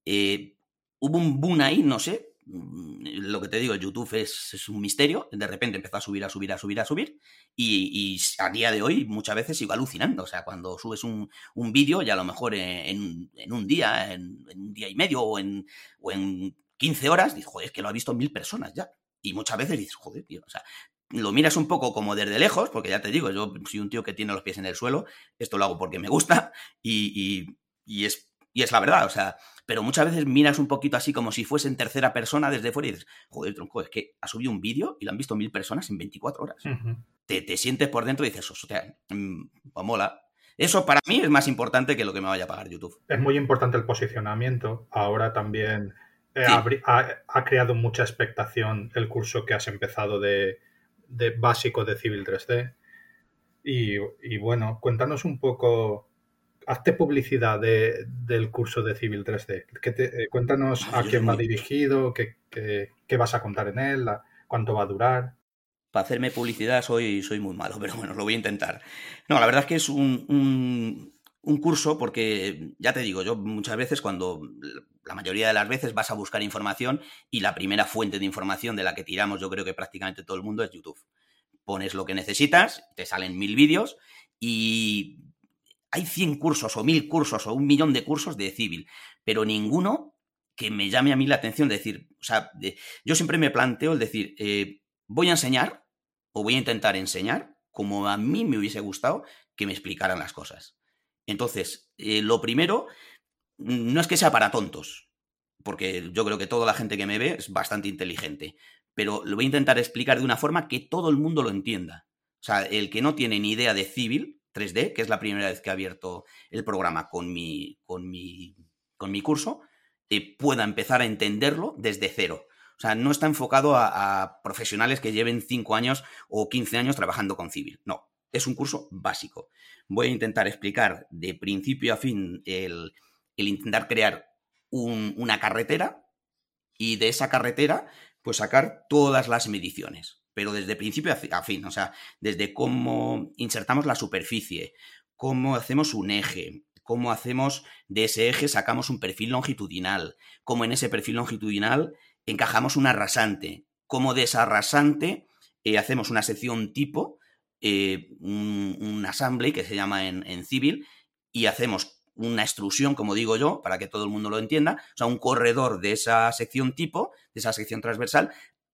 eh, hubo un boom ahí, no sé, lo que te digo, YouTube es, un misterio. De repente empezó a subir, a subir, a subir, a subir. Y, a día de hoy muchas veces sigo alucinando. O sea, cuando subes un, vídeo, ya a lo mejor en, un día, en, un día y medio o en, o en 15 horas, dices, joder, es que lo ha visto mil personas ya. Y muchas veces dices, joder, tío, o sea, lo miras un poco como desde lejos, porque ya te digo, yo soy un tío que tiene los pies en el suelo, esto lo hago porque me gusta y, y es y es la verdad, o sea, pero muchas veces miras un poquito así como si fuese en tercera persona desde fuera y dices, joder, tronco, es que ha subido un vídeo y lo han visto mil personas en 24 horas. te, sientes por dentro y dices, o sea, mmm, mola. Eso para mí es más importante que lo que me vaya a pagar YouTube. Es muy importante el posicionamiento. Ahora también eh, ha, creado mucha expectación el curso que has empezado de, básico de Civil 3D. Y, y bueno, cuéntanos un poco hazte publicidad del curso de Civil 3D. Eh, cuéntanos a quién va dirigido, qué, vas a contar en él, cuánto va a durar. Para hacerme publicidad soy, soy muy malo, pero bueno, lo voy a intentar. No, la verdad es que es un, curso porque, ya te digo, yo muchas veces cuando, la mayoría de las veces vas a buscar información y la primera fuente de información de la que tiramos yo creo que prácticamente todo el mundo es YouTube. Pones lo que necesitas, te salen mil vídeos y hay 100 cursos o 1000 cursos o un millón de cursos de civil, pero ninguno que me llame a mí la atención de decir, o sea, yo siempre me planteo el decir, eh, voy a enseñar o voy a intentar enseñar como a mí me hubiese gustado que me explicaran las cosas. Entonces, eh, lo primero, no es que sea para tontos, porque yo creo que toda la gente que me ve es bastante inteligente, pero lo voy a intentar explicar de una forma que todo el mundo lo entienda. O sea, el que no tiene ni idea de civil, 3D, que es la primera vez que he abierto el programa con mi, con mi, con mi curso, eh, pueda empezar a entenderlo desde cero. O sea, no está enfocado a, profesionales que lleven 5 años o 15 años trabajando con civil. No, es un curso básico. Voy a intentar explicar de principio a fin el, intentar crear una carretera y de esa carretera pues sacar todas las mediciones pero desde principio a fin, o sea, desde cómo insertamos la superficie, cómo hacemos un eje, cómo hacemos de ese eje sacamos un perfil longitudinal, cómo en ese perfil longitudinal encajamos un arrasante, cómo de esa arrasante eh, hacemos una sección tipo, eh, un, assembly que se llama en, en civil, y hacemos una extrusión, como digo yo, para que todo el mundo lo entienda, o sea, un corredor de esa sección tipo, de esa sección transversal,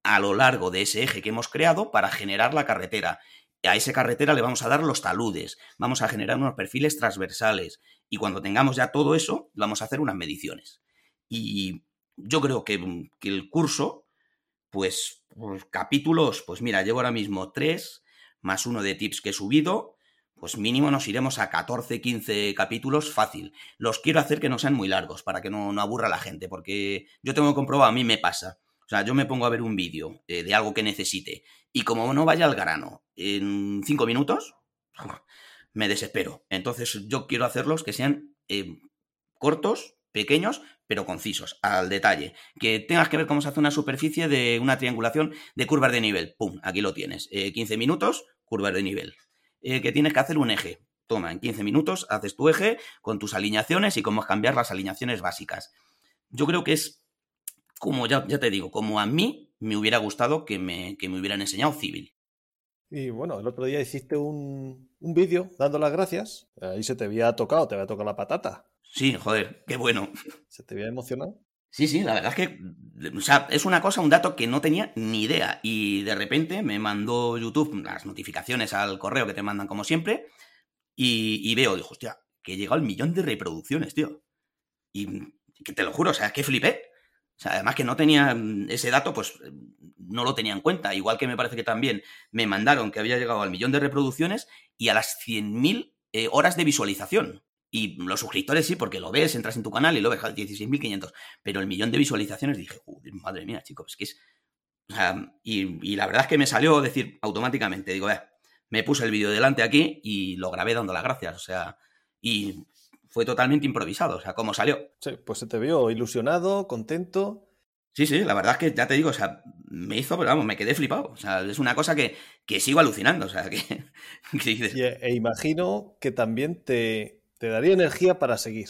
a lo largo de ese eje que hemos creado para generar la carretera. A esa carretera le vamos a dar los taludes, vamos a generar unos perfiles transversales y cuando tengamos ya todo eso, vamos a hacer unas mediciones. Y yo creo que, el curso, pues, capítulos, pues mira, llevo ahora mismo tres, más uno de tips que he subido, pues mínimo nos iremos a 14, 15 capítulos fácil. Los quiero hacer que no sean muy largos para que no, no aburra la gente, porque yo tengo comprobado, a mí me pasa. O sea, yo me pongo a ver un vídeo eh, de algo que necesite y como no vaya al grano en 5 minutos, me desespero. Entonces yo quiero hacerlos que sean eh, cortos, pequeños, pero concisos, al detalle. Que tengas que ver cómo se hace una superficie de una triangulación de curvas de nivel. ¡Pum! Aquí lo tienes. 15 eh, minutos, curvas de nivel. Eh, que tienes que hacer un eje. Toma, en 15 minutos haces tu eje con tus alineaciones y cómo cambiar las alineaciones básicas. Yo creo que es como ya, ya te digo, como a mí me hubiera gustado que me, que me hubieran enseñado civil. Y bueno, el otro día hiciste un, un vídeo dando las gracias. Ahí se te había tocado, te había tocado la patata. Sí, joder, qué bueno. ¿Se te había emocionado? Sí, sí, la verdad es que o sea, es una cosa, un dato que no tenía ni idea. Y de repente me mandó YouTube las notificaciones al correo que te mandan como siempre. Y, veo, dijo, hostia, que he llegado al millón de reproducciones, tío. Y que te lo juro, o sea, es que flipé. O sea, además que no tenía ese dato, pues no lo tenía en cuenta. Igual que me parece que también me mandaron que había llegado al millón de reproducciones y a las 100.000 eh, horas de visualización. Y los suscriptores sí, porque lo ves, entras en tu canal y lo ves a 16.500. Pero el millón de visualizaciones dije, madre mía, chicos, es que es... Y, la verdad es que me salió decir automáticamente, digo, eh, me puse el vídeo delante aquí y lo grabé dando las gracias. O sea, y fue totalmente improvisado, o sea, cómo salió. Sí, pues se te vio ilusionado, contento. Sí, sí, la verdad es que ya te digo, o sea, me hizo, pero vamos, me quedé flipado. O sea, es una cosa que, que sigo alucinando. O sea, que. e imagino que también te, te daría energía para seguir.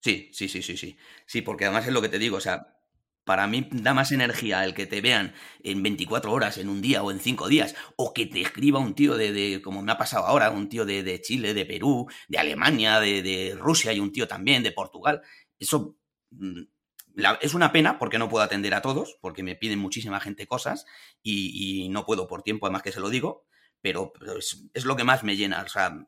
Sí, sí, sí, sí, sí. Sí, porque además es lo que te digo, o sea, para mí da más energía el que te vean en 24 horas, en un día o en 5 días, o que te escriba un tío de, como me ha pasado ahora, un tío de, Chile, de Perú, de Alemania, de, Rusia y un tío también de Portugal. Eso mm, es una pena porque no puedo atender a todos, porque me piden muchísima gente cosas y, no puedo por tiempo, además que se lo digo, pero, es, lo que más me llena. O sea,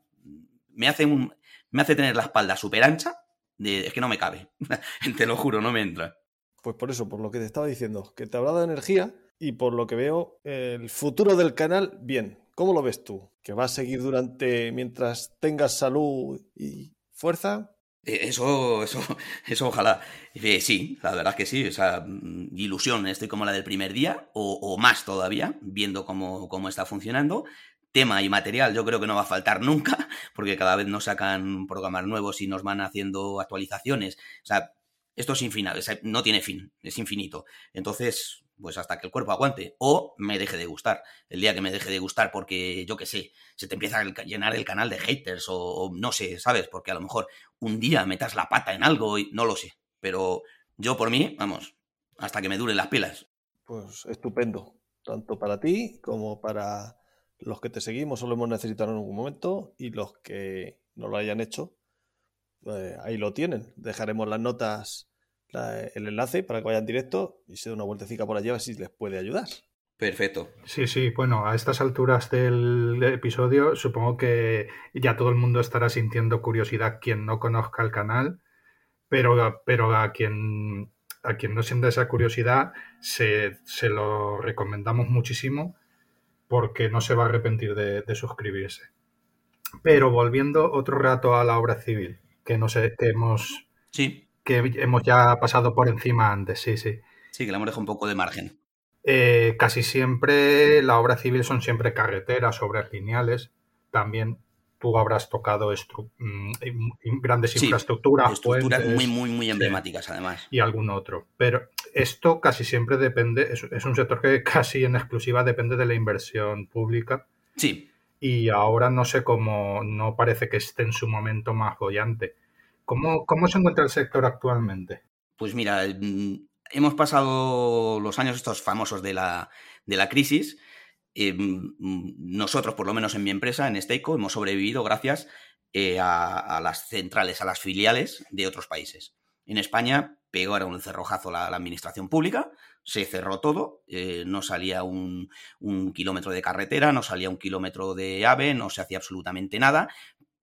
me hace, un, me hace tener la espalda súper ancha, de, es que no me cabe, te lo juro, no me entra. Pues por eso, por lo que te estaba diciendo, que te habrá dado energía y por lo que veo, el futuro del canal, bien. ¿Cómo lo ves tú? ¿Que va a seguir durante mientras tengas salud y fuerza? Eh, eso, eso, eso ojalá. Eh, sí, la verdad es que sí. O sea, mm, ilusión, estoy como la del primer día, o, más todavía, viendo cómo, cómo, está funcionando. Tema y material, yo creo que no va a faltar nunca, porque cada vez nos sacan programas nuevos y nos van haciendo actualizaciones. O sea, esto es infinito, no tiene fin, es infinito. Entonces, pues hasta que el cuerpo aguante o me deje de gustar. El día que me deje de gustar porque, yo qué sé, se te empieza a llenar el canal de haters o, no sé, ¿sabes? Porque a lo mejor un día metas la pata en algo y no lo sé. Pero yo por mí, vamos, hasta que me duren las pilas. Pues estupendo, tanto para ti como para los que te seguimos o lo hemos necesitado en algún momento y los que no lo hayan hecho, eh, ahí lo tienen. Dejaremos las notas, el enlace para que vayan directo y se den una vueltecita por allí a ver si les puede ayudar. Perfecto. Sí, sí, bueno, a estas alturas del episodio supongo que ya todo el mundo estará sintiendo curiosidad quien no conozca el canal, pero, pero a quien a quien no sienta esa curiosidad se, lo recomendamos muchísimo porque no se va a arrepentir de, de suscribirse. Pero volviendo otro rato a la obra civil que no sé, que hemos. Sí. Que hemos ya pasado por encima antes, sí, sí. Sí, que le hemos dejado un poco de margen. Eh, casi siempre la obra civil son siempre carreteras, obras lineales. También tú habrás tocado mm, grandes infraestructuras. Estructuras muy, muy, muy emblemáticas, además. Y algún otro. Pero esto casi siempre depende, es, es, un sector que casi en exclusiva depende de la inversión pública. Sí y ahora no sé cómo, no parece que esté en su momento más bollante. ¿Cómo, cómo se encuentra el sector actualmente? Pues mira, mm, hemos pasado los años estos famosos de la, de la crisis. Eh, mm, nosotros, por lo menos en mi empresa, en Steico, hemos sobrevivido gracias eh, a, las centrales, a las filiales de otros países. En España pegó ahora un cerrojazo la, la administración pública, se cerró todo, eh, no salía un, kilómetro de carretera, no salía un kilómetro de ave, no se hacía absolutamente nada,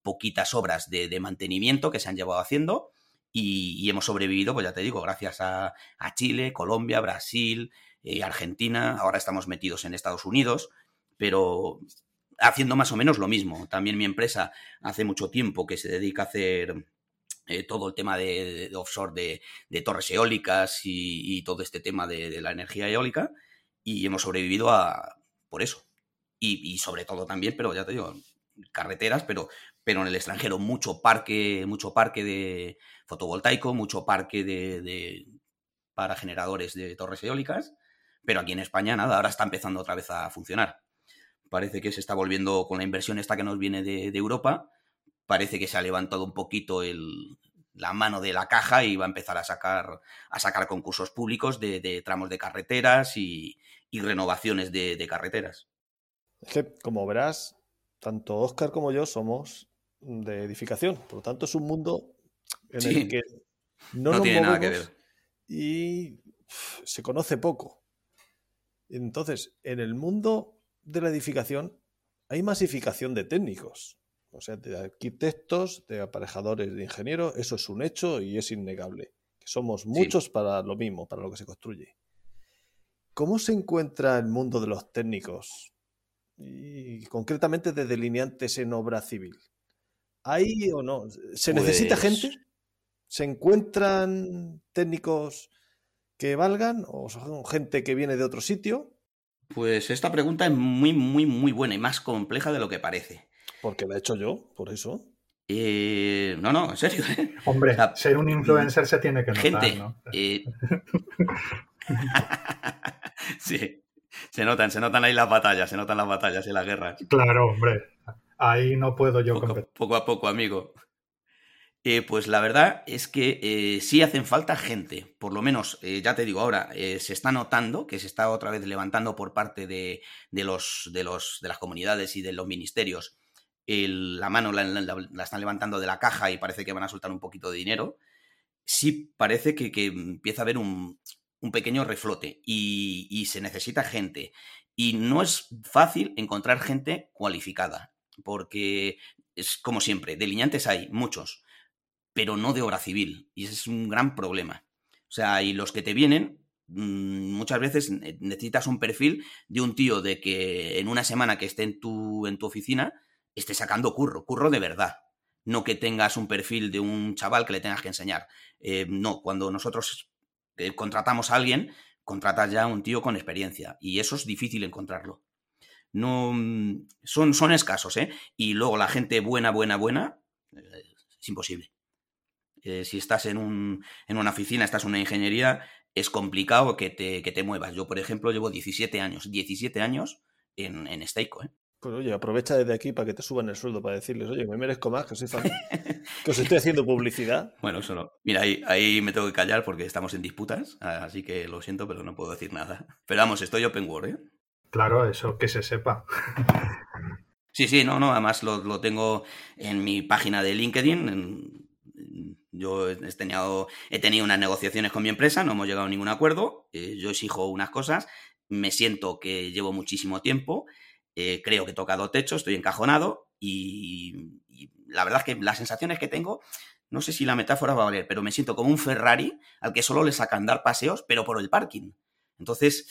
poquitas obras de, mantenimiento que se han llevado haciendo y, hemos sobrevivido, pues ya te digo, gracias a, Chile, Colombia, Brasil, eh, Argentina, ahora estamos metidos en Estados Unidos, pero haciendo más o menos lo mismo. También mi empresa hace mucho tiempo que se dedica a hacer eh, todo el tema de, offshore de, torres eólicas y, todo este tema de, la energía eólica y hemos sobrevivido a, por eso. Y, sobre todo también, pero ya te digo, carreteras, pero, pero en el extranjero mucho parque, mucho parque de fotovoltaico, mucho parque de, para generadores de torres eólicas, pero aquí en España nada, ahora está empezando otra vez a funcionar. Parece que se está volviendo con la inversión esta que nos viene de, Europa, parece que se ha levantado un poquito el, la mano de la caja y va a empezar a sacar, a sacar concursos públicos de, tramos de carreteras y, renovaciones de, carreteras. Es que, como verás, tanto Oscar como yo somos de edificación, por lo tanto es un mundo en el que no, tiene nada que ver. Y se conoce poco. Entonces, en el mundo de la edificación hay masificación de técnicos, o sea, de arquitectos, de aparejadores, de ingenieros, eso es un hecho y es innegable. Que somos muchos para lo mismo, para lo que se construye. ¿Cómo se encuentra el mundo de los técnicos y concretamente de delineantes en obra civil? ¿Hay o no? ¿Se necesita pues gente? ¿Se encuentran técnicos que valgan o son gente que viene de otro sitio? Pues esta pregunta es muy, muy, muy buena y más compleja de lo que parece. Porque la he hecho yo, por eso. Eh, no, no, en serio. ¿eh? Hombre, ser un influencer se tiene que notar, gente, ¿no? Eh, sí, se notan, se notan ahí las batallas, se notan las batallas y las guerras. Claro, hombre. Ahí no puedo yo poco, poco a poco, amigo. Eh, pues la verdad es que eh, sí hacen falta gente, por lo menos, eh, ya te digo ahora, se está notando que se está otra vez levantando por parte de, los, de, los, de las comunidades y de los ministerios. La mano la, están levantando de la caja y parece que van a soltar un poquito de dinero. Sí parece que, empieza a haber un, pequeño reflote y, y se necesita gente. Y no es fácil encontrar gente cualificada, porque es como siempre, delineantes hay muchos pero no de obra civil. Y ese es un gran problema. O sea, y los que te vienen, mm, muchas veces necesitas un perfil de un tío de que en una semana que esté en tu, en tu oficina esté sacando curro, curro de verdad. No que tengas un perfil de un chaval que le tengas que enseñar. Eh, no, cuando nosotros eh, contratamos a alguien, contratas ya a un tío con experiencia. Y eso es difícil encontrarlo. No, mm, son, son escasos, ¿eh? Y luego la gente buena, buena, buena, eh, es imposible. Si estás en, un, en, una oficina, estás en una ingeniería, es complicado que te, que te, muevas. Yo, por ejemplo, llevo 17 años, 17 años en, en Steico. ¿eh? Pues oye, aprovecha desde aquí para que te suban el sueldo, para decirles, oye, me merezco más, que soy fan, que os estoy haciendo publicidad. Bueno, eso no. Mira, ahí, ahí me tengo que callar porque estamos en disputas, así que lo siento, pero no puedo decir nada. Pero vamos, estoy open word, ¿eh? Claro, eso, que se sepa. Sí, sí, no, no, además lo, lo tengo en mi página de LinkedIn, en, yo he tenido, he tenido unas negociaciones con mi empresa, no hemos llegado a ningún acuerdo, eh, yo exijo unas cosas, me siento que llevo muchísimo tiempo, eh, creo que he tocado techo, estoy encajonado y, la verdad es que las sensaciones que tengo, no sé si la metáfora va a valer, pero me siento como un Ferrari al que solo le sacan dar paseos, pero por el parking. Entonces,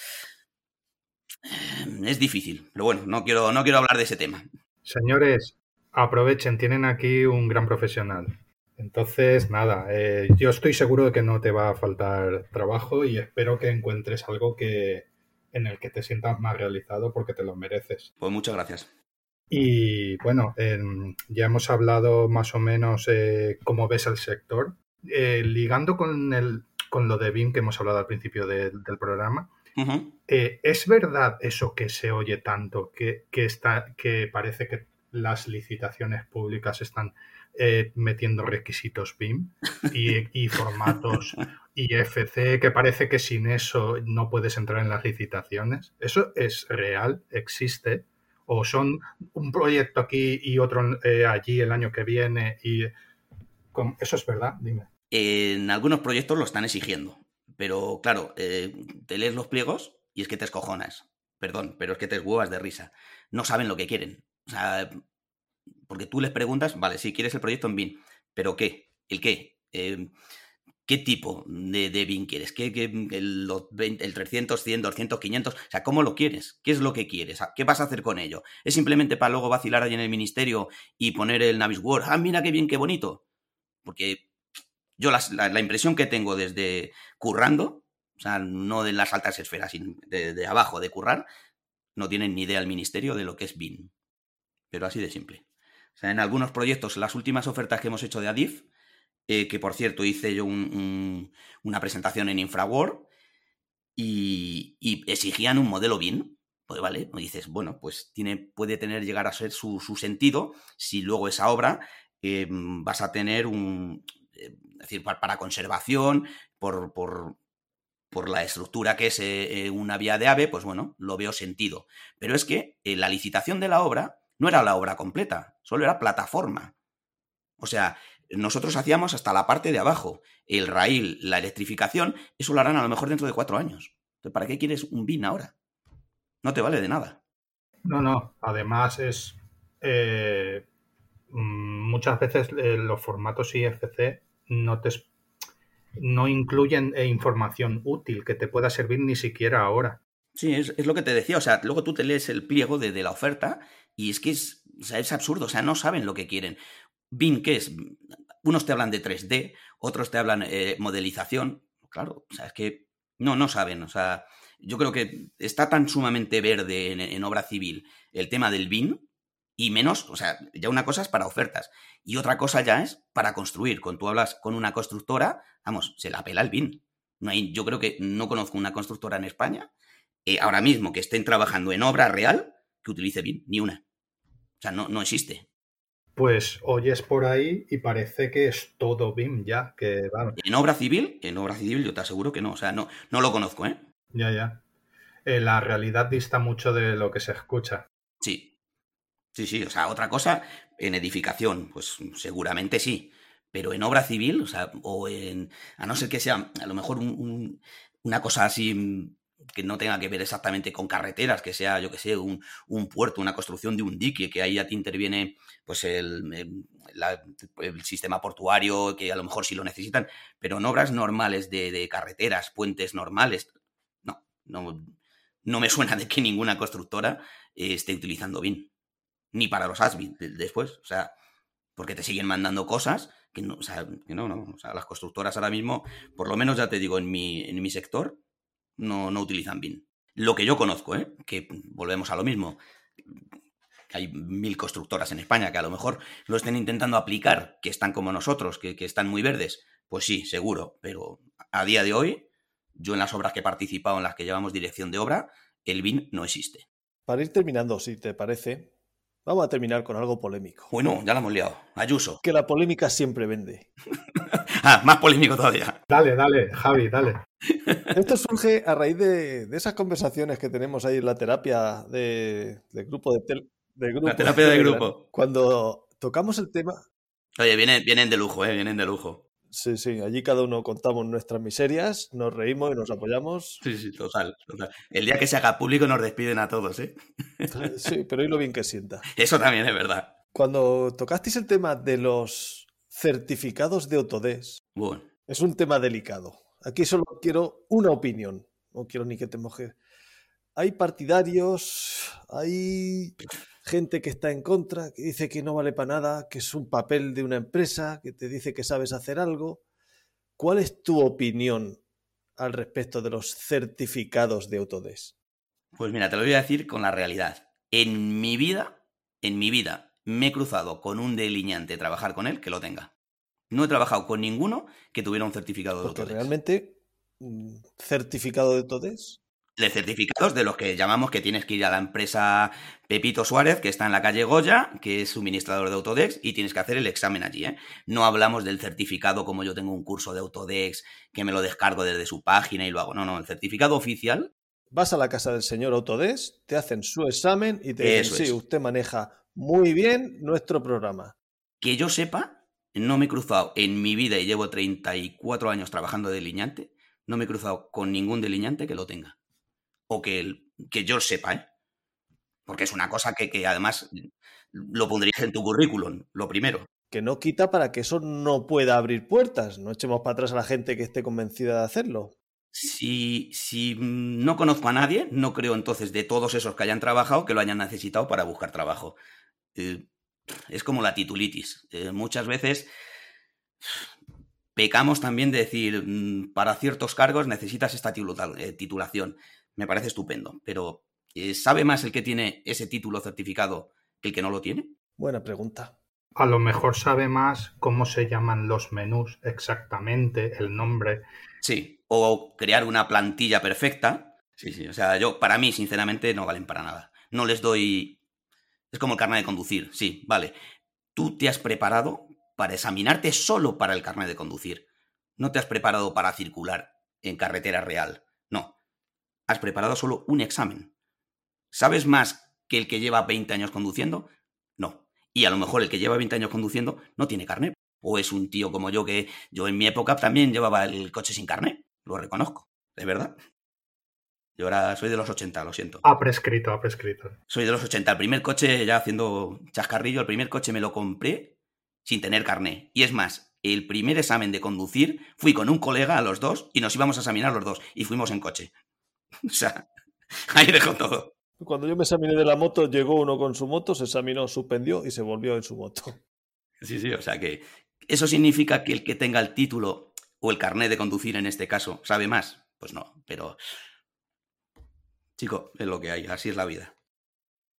es difícil, pero bueno, no quiero, no quiero hablar de ese tema. Señores, aprovechen, tienen aquí un gran profesional. Entonces, nada, eh, yo estoy seguro de que no te va a faltar trabajo y espero que encuentres algo que en el que te sientas más realizado porque te lo mereces. Pues muchas gracias. Y bueno, ya hemos hablado más o menos eh, cómo ves el sector. Eh, ligando con, el, con lo de BIM que hemos hablado al principio del programa, ¿es verdad eso que se oye tanto, que, que, está, que parece que las licitaciones públicas están eh, metiendo requisitos BIM y, formatos IFC, que parece que sin eso no puedes entrar en las licitaciones. ¿Eso es real? ¿Existe? ¿O son un proyecto aquí y otro eh, allí el año que viene? y ¿Eso es verdad? Dime. En algunos proyectos lo están exigiendo, pero claro, eh, te lees los pliegos y es que te escojonas. Perdón, pero es que te huevas de risa. No saben lo que quieren. O sea, porque tú les preguntas, vale, si quieres el proyecto en BIM, pero ¿qué? ¿El qué? Em, ¿Qué tipo de, de BIM quieres? ¿Qué, qué- el, los 20 el 300, 100, 200, 500? O sea, ¿cómo lo quieres? ¿Qué es lo que quieres? ¿Qué vas a hacer con ello? ¿Es simplemente para luego vacilar ahí en el ministerio y poner el Navisworks? ¡Ah, mira qué bien, qué bonito! Porque yo la, la impresión que tengo desde currando, o sea, no de las altas esferas, sino de, de abajo, de currar, no tienen ni idea el ministerio de lo que es BIM. Pero así de simple. En algunos proyectos, las últimas ofertas que hemos hecho de Adif, eh, que por cierto hice yo un- un- una presentación en InfraWorld y, y exigían un modelo BIM. Pues vale, me dices, bueno, pues tiene, puede tener, llegar a ser su, sentido si luego esa obra eh, vas a tener un, eh, es decir, para, conservación, por, por, por la estructura que es eh, una vía de AVE, pues bueno, lo veo sentido. Pero es que la licitación de la obra no era la obra completa, solo era plataforma. O sea, nosotros hacíamos hasta la parte de abajo. El raíl, la electrificación, eso lo harán a lo mejor dentro de cuatro años. Entonces, ¿Para qué quieres un BIN ahora? No te vale de nada. No, no. Además es eh, mm, muchas veces eh, los formatos IFC no te es- no incluyen eh, información útil que te pueda servir ni siquiera ahora. Sí, es, es lo que te decía. O sea, luego tú te lees el pliego de, de la oferta y es que es, o sea, es absurdo. O sea, no saben lo que quieren. BIM, ¿qué es? Unos te hablan de 3D, otros te hablan eh, modelización. Claro, o sea, es que no, no saben. O sea, yo creo que está tan sumamente verde en, obra civil el tema del BIM y menos, o sea, ya una cosa es para ofertas y otra cosa ya es para construir. Cuando tú hablas con una constructora, vamos, se la pela el BIM. No hay, yo creo que no conozco una constructora en España eh, ahora mismo que estén trabajando en obra real que utilice BIM, ni una. O sea, no, no existe. Pues oyes por ahí y parece que es todo BIM ya, que vamos, En obra civil, en obra civil yo te aseguro que no. O sea, no, no lo conozco, ¿eh? ya, ya. Eh, la realidad dista mucho de lo que se escucha. Sí. Sí, sí. O sea, otra cosa, en edificación, pues seguramente sí. Pero en obra civil, o sea, o en. A no ser que sea a lo mejor un- un- una cosa así que no tenga que ver exactamente con carreteras, que sea, yo que sé, un, un puerto, una construcción de un dique, que ahí ya te interviene pues el, el- sistema portuario, que a lo mejor sí lo necesitan, pero en obras normales de, de carreteras, puentes normales, no, no, no me suena de que ninguna constructora esté utilizando BIM. Ni para los ASBIN de- después. O sea, porque te siguen mandando cosas que no, o que no, no. O sea, las constructoras ahora mismo, por lo menos ya te digo, en mi, en mi sector, no, no utilizan BIM. Lo que yo conozco, ¿eh? que volvemos a lo mismo. Hay mil constructoras en España que a lo mejor lo estén intentando aplicar, que están como nosotros, que, que están muy verdes. Pues sí, seguro. Pero a día de hoy, yo en las obras que he participado, en las que llevamos dirección de obra, el BIM no existe. Para ir terminando, si te parece, vamos a terminar con algo polémico. Bueno, ya la hemos liado. Ayuso. Que la polémica siempre vende. Ah, más polémico todavía. Dale, dale, Javi, dale. Esto surge a raíz de, de esas conversaciones que tenemos ahí en la terapia de, de grupo de, tel- de grupo. La terapia de grupo. Cuando tocamos el tema, Oye, vienen, vienen de lujo, ¿eh? Vienen de lujo. Sí, sí, allí cada uno contamos nuestras miserias, nos reímos y nos apoyamos. Sí, sí, total, total. El día que se haga público nos despiden a todos, ¿eh? Sí, pero y lo bien que sienta. Eso también es verdad. Cuando tocasteis el tema de los certificados de Autodesk, Bueno, es un tema delicado. Aquí solo quiero una opinión. No quiero ni que te mojes. Hay partidarios, hay gente que está en contra, que dice que no vale para nada, que es un papel de una empresa, que te dice que sabes hacer algo. ¿Cuál es tu opinión al respecto de los certificados de Autodesk? pues mira, te lo voy a decir con la realidad. En mi vida, en mi vida, me he cruzado con un delineante trabajar con él que lo tenga. No he trabajado con ninguno que tuviera un certificado de Autodesk. realmente, mm, certificado de Autodesk, de certificados de los que llamamos que tienes que ir a la empresa Pepito Suárez, que está en la calle Goya, que es suministrador de Autodesk, y tienes que hacer el examen allí. ¿eh? No hablamos del certificado como yo tengo un curso de Autodesk, que me lo descargo desde su página y lo hago. No, no, el certificado oficial, Vas a la casa del señor Autodesk, te hacen su examen y te dicen, sí, es. usted maneja muy bien nuestro programa. que yo sepa, no me he cruzado en mi vida y llevo 34 años trabajando de delineante, no me he cruzado con ningún delineante que lo tenga. O que, el- que yo sepa, ¿eh? Porque es una cosa que, que además lo pondrías en tu currículum, lo primero. que no quita para que eso no pueda abrir puertas. No echemos para atrás a la gente que esté convencida de hacerlo. Si, si no conozco a nadie, no creo entonces de todos esos que hayan trabajado que lo hayan necesitado para buscar trabajo. Eh, es como la titulitis. Eh, muchas veces pecamos también de decir, mm, para ciertos cargos necesitas esta eh, titulación. Me parece estupendo, pero ¿sabe más el que tiene ese título certificado que el que no lo tiene? Buena pregunta. A lo mejor sabe más cómo se llaman los menús exactamente, el nombre. Sí, o crear una plantilla perfecta. Sí, sí, o sea, yo, para mí, sinceramente, no valen para nada. No les doy. Es como el carnet de conducir, sí, vale. Tú te has preparado para examinarte solo para el carnet de conducir. No te has preparado para circular en carretera real. Has preparado solo un examen. ¿Sabes más que el que lleva 20 años conduciendo? No. Y a lo mejor el que lleva 20 años conduciendo no tiene carnet. O es un tío como yo que yo en mi época también llevaba el coche sin carnet. Lo reconozco. De verdad. Yo ahora soy de los 80, lo siento. Ha prescrito, ha prescrito. Soy de los 80. El primer coche, ya haciendo chascarrillo, el primer coche me lo compré sin tener carné. Y es más, el primer examen de conducir fui con un colega a los dos y nos íbamos a examinar los dos. Y fuimos en coche. o sea, ahí dejo todo. Cuando yo me examiné de la moto, llegó uno con su moto, se examinó, suspendió y se volvió en su moto. Sí, sí, o sea que eso significa que el que tenga el título o el carnet de conducir en este caso sabe más. Pues no, pero Chico, es lo que hay, así es la vida.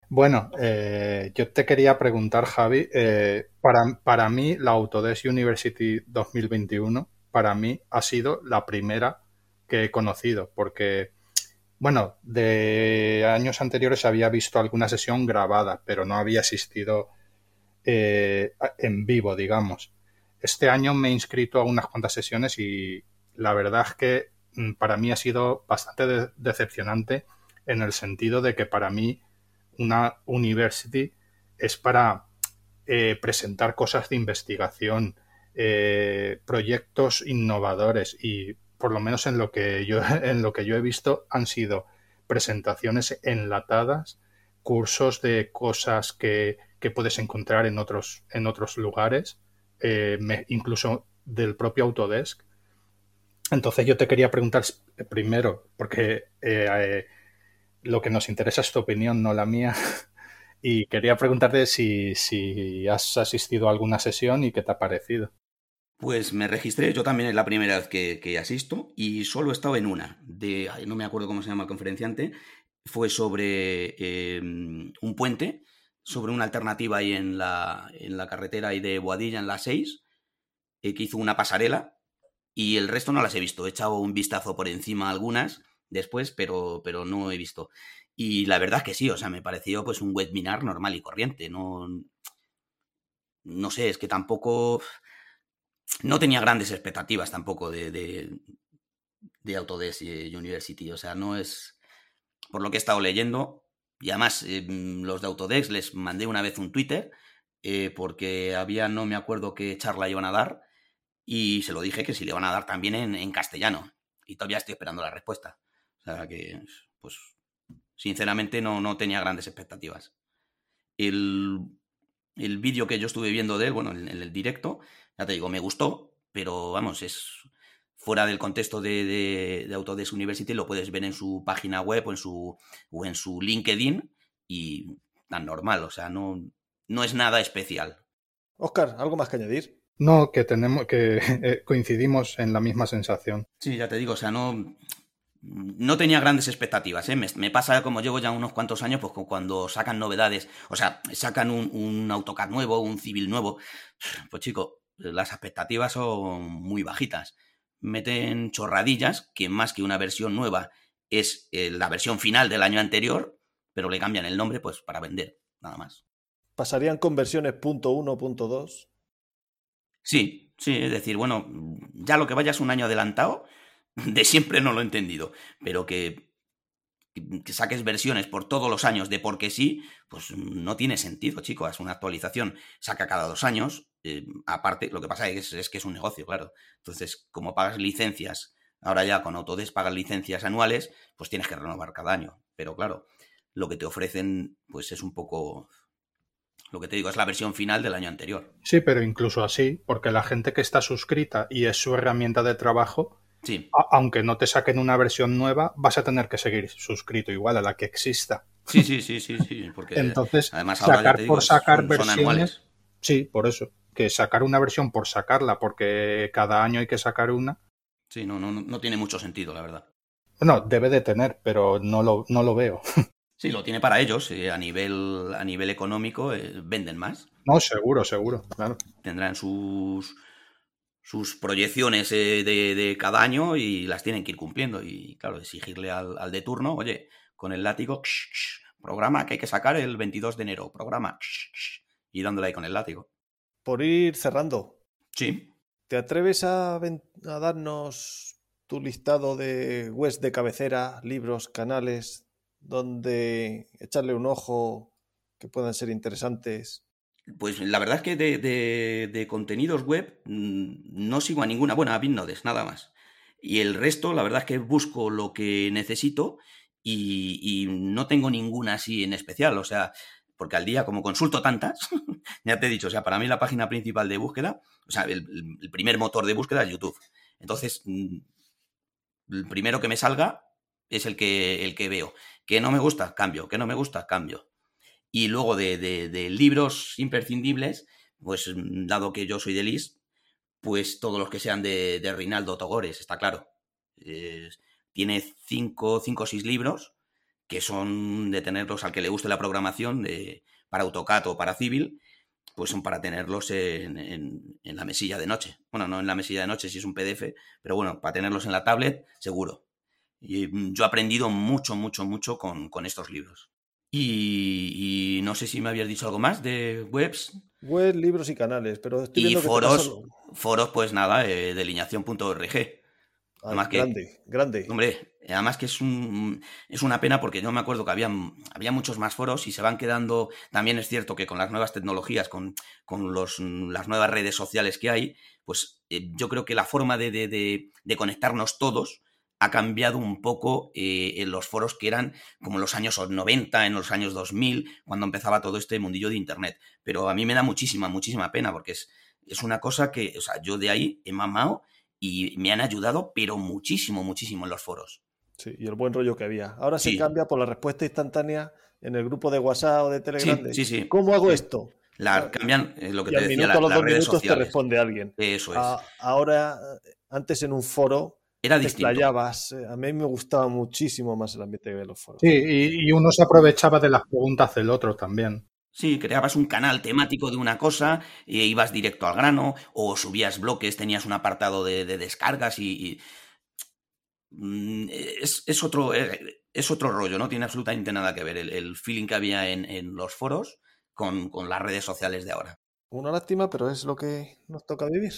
Bueno, eh, yo te quería preguntar, Javi, eh, para, para, mí la Autodesk University 2021, para mí ha sido la primera que he conocido, porque, bueno, de años anteriores había visto alguna sesión grabada, pero no había asistido eh, en vivo, digamos. Este año me he inscrito a unas cuantas sesiones y la verdad es que mm, para mí ha sido bastante decepcionante en el sentido de que para mí una university es para eh, presentar cosas de investigación, eh, proyectos innovadores y por lo menos en lo que yo en lo que yo he visto han sido presentaciones enlatadas, cursos de cosas que, puedes encontrar en otros en otros lugares, eh, incluso del propio Autodesk. Entonces yo te quería preguntar primero, porque lo que nos interesa es tu opinión, no la mía. Y quería preguntarte si, si has asistido a alguna sesión y qué te ha parecido. Pues me registré, yo también es la primera vez que, asisto y solo he estado en una, de, no me acuerdo cómo se llama el conferenciante, fue sobre em, un puente, sobre una alternativa ahí en la, en la carretera ahí de Boadilla, en la 6, eh, que hizo una pasarela y el resto no las he visto, he echado un vistazo por encima algunas después, pero, pero no he visto. Y la verdad es que sí, o sea, me pareció pues un webinar normal y corriente. No, no sé, es que tampoco. No tenía grandes expectativas tampoco de, de, de Autodesk University. O sea, no es. Por lo que he estado leyendo. Y además, em, los de Autodesk les mandé una vez un Twitter. Eh, porque había, no me acuerdo qué charla iban a dar. Y se lo dije que si le van a dar también en, en castellano. Y todavía estoy esperando la respuesta. O sea que, pues, sinceramente no, no tenía grandes expectativas. El, el vídeo que yo estuve viendo de él, bueno, en, el directo, ya te digo, me gustó, pero vamos, es fuera del contexto de, de, Autodesk University, lo puedes ver en su página web o en su, o en su LinkedIn y tan normal, o sea, no, no es nada especial. Oscar, ¿algo más que añadir? No, que tenemos que eh, coincidimos en la misma sensación. Sí, ya te digo, o sea, no no tenía grandes expectativas. ¿eh? Me, pasa como llevo ya unos cuantos años, pues cuando sacan novedades, o sea, sacan un, un AutoCAD nuevo, un civil nuevo, pues chico, las expectativas son muy bajitas. Meten chorradillas, que más que una versión nueva es eh, la versión final del año anterior, pero le cambian el nombre pues para vender, nada más. ¿Pasarían con versiones .1, .2? Sí, sí, es decir, bueno, ya lo que vayas un año adelantado, de siempre no lo he entendido, pero que, que saques versiones por todos los años de porque sí, pues no tiene sentido, chicos. Es una actualización, saca cada dos años. Eh, aparte, lo que pasa es, es, que es un negocio, claro. Entonces, como pagas licencias, ahora ya con Autodesk pagas licencias anuales, pues tienes que renovar cada año. Pero claro, lo que te ofrecen, pues es un poco Lo que te digo es la versión final del año anterior. Sí, pero incluso así, porque la gente que está suscrita y es su herramienta de trabajo, Sí, aunque no te saquen una versión nueva, vas a tener que seguir suscrito igual a la que exista. sí, sí, sí, sí, sí, porque Entonces, además ahora ya sacar digo, por sacar son- son versiones. anuales. Sí, por eso. Que sacar una versión por sacarla, porque cada año hay que sacar una. Sí, no, no, no tiene mucho sentido, la verdad. No, debe de tener, pero no lo, no lo veo. Sí, lo tiene para ellos, eh, a nivel, a nivel económico eh, venden más, No, seguro, seguro, claro. tendrán sus, sus proyecciones eh, de, de cada año y las tienen que ir cumpliendo. Y claro, exigirle al, al de turno, oye, con el látigo, ksh, ksh, programa que hay que sacar el 22 de enero, programa, ksh, y dándole ahí con el látigo. Por ir cerrando, Sí, ¿te atreves a, a darnos tu listado de webs de cabecera, libros, canales, donde echarle un ojo que puedan ser interesantes? Pues la verdad es que de, de- de contenidos web mm, no sigo a ninguna. Bueno, a Bitnodes, nada más. Y el resto, la verdad es que busco lo que necesito y, y no tengo ninguna así en especial. O sea, porque al día, como consulto tantas, ya te he dicho, o sea, para mí la página principal de búsqueda, o sea, el, el primer motor de búsqueda es YouTube. Entonces, mm, el primero que me salga es el que, el que veo. Que no me gusta, cambio. Que no me gusta, cambio. Y luego de, de- libros imprescindibles, pues mm, dado que yo soy de Lis, pues todos los que sean de, de Reinaldo Togores, está claro. Tiene cinco, cinco o seis libros que son de tenerlos al que le guste la programación de, para AutoCAD o para Civil, pues son para tenerlos en, en- en la mesilla de noche. Bueno, no en la mesilla de noche si es un PDF, pero bueno, para tenerlos en la tablet, seguro. Y mm, yo he aprendido mucho, mucho, mucho con, con estos libros. Y, y no sé si me habías dicho algo más de webs Web, libros y canales, pero estoy y que foros, foros pues nada, eh, delineación.org. Ah, además que- grande, grande. Hombre, además que es, un, es una pena porque yo me acuerdo que había, había muchos más foros y se van quedando, también es cierto que con las nuevas tecnologías, con, con los, las nuevas redes sociales que hay, pues eh, yo creo que la forma de, de- de- de conectarnos todos ha cambiado un poco eh, en los foros que eran como en los años 90, en los años 2000, cuando empezaba todo este mundillo de Internet. Pero a mí me da muchísima, muchísima pena porque es, es una cosa que, o sea, yo de ahí he mamado y me han ayudado, pero muchísimo, muchísimo en los foros. Sí, y el buen rollo que había. Ahora se cambia por la respuesta instantánea en el grupo de WhatsApp o de Telegram. Sí, sí, sí. ¿Cómo hago esto? La, cambian eh, lo que Y te al decía, minuto, la- a los las dos redes minutos te responde alguien. Eso es. A- ahora, eh, antes en un foro, Era te distinto. explayabas. eh, A mí me gustaba muchísimo más el ambiente de los foros. Sí, y, y uno se aprovechaba de las preguntas del otro también. Sí, creabas un canal temático de una cosa, e ibas directo al grano, o subías bloques, tenías un apartado de, de descargas y. y- Mm, es, es otro, eh, es otro rollo, no tiene absolutamente nada que ver el, el feeling que había en, en los foros con, con las redes sociales de ahora. Una lástima, pero es lo que nos toca vivir.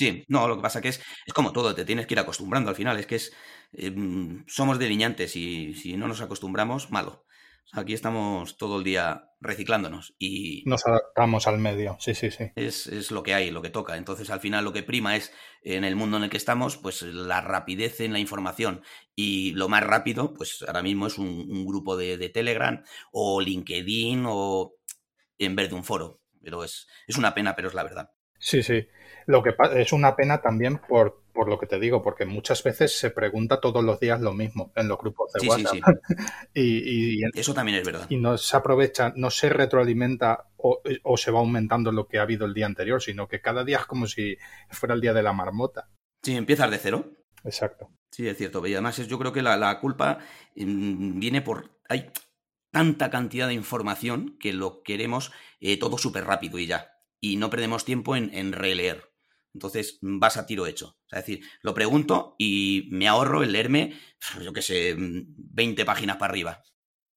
Sí, no, lo que pasa que es, es como todo, te tienes que ir acostumbrando al final, es que es, eh, mm, somos delineantes y si no nos acostumbramos, malo. Aquí estamos todo el día reciclándonos y Nos adaptamos al medio, sí, sí, sí. es, es lo que hay, lo que toca. Entonces, al final, lo que prima es, en el mundo en el que estamos, pues la rapidez en la información. Y lo más rápido, pues ahora mismo es un, un grupo de, de Telegram o LinkedIn o en vez de un foro. Pero es, es una pena, pero es la verdad. Sí, sí. Lo que es una pena también por, por lo que te digo, porque muchas veces se pregunta todos los días lo mismo en los grupos de Sí, sí, WhatsApp. sí. Y, y- Eso también es verdad. y no se aprovecha, no se retroalimenta o, o se va aumentando lo que ha habido el día anterior, sino que cada día es como si fuera el día de la marmota. Si empiezas de cero, Exacto. Sí, es cierto. Y además es- yo creo que la, la culpa mm, viene por... Hay tanta cantidad de información que lo queremos eh, todo súper rápido y ya. Y no perdemos tiempo en, en releer. Entonces mm, vas a tiro hecho. O sea, es decir, lo pregunto y me ahorro el leerme, yo qué sé, mm, 20 páginas para arriba.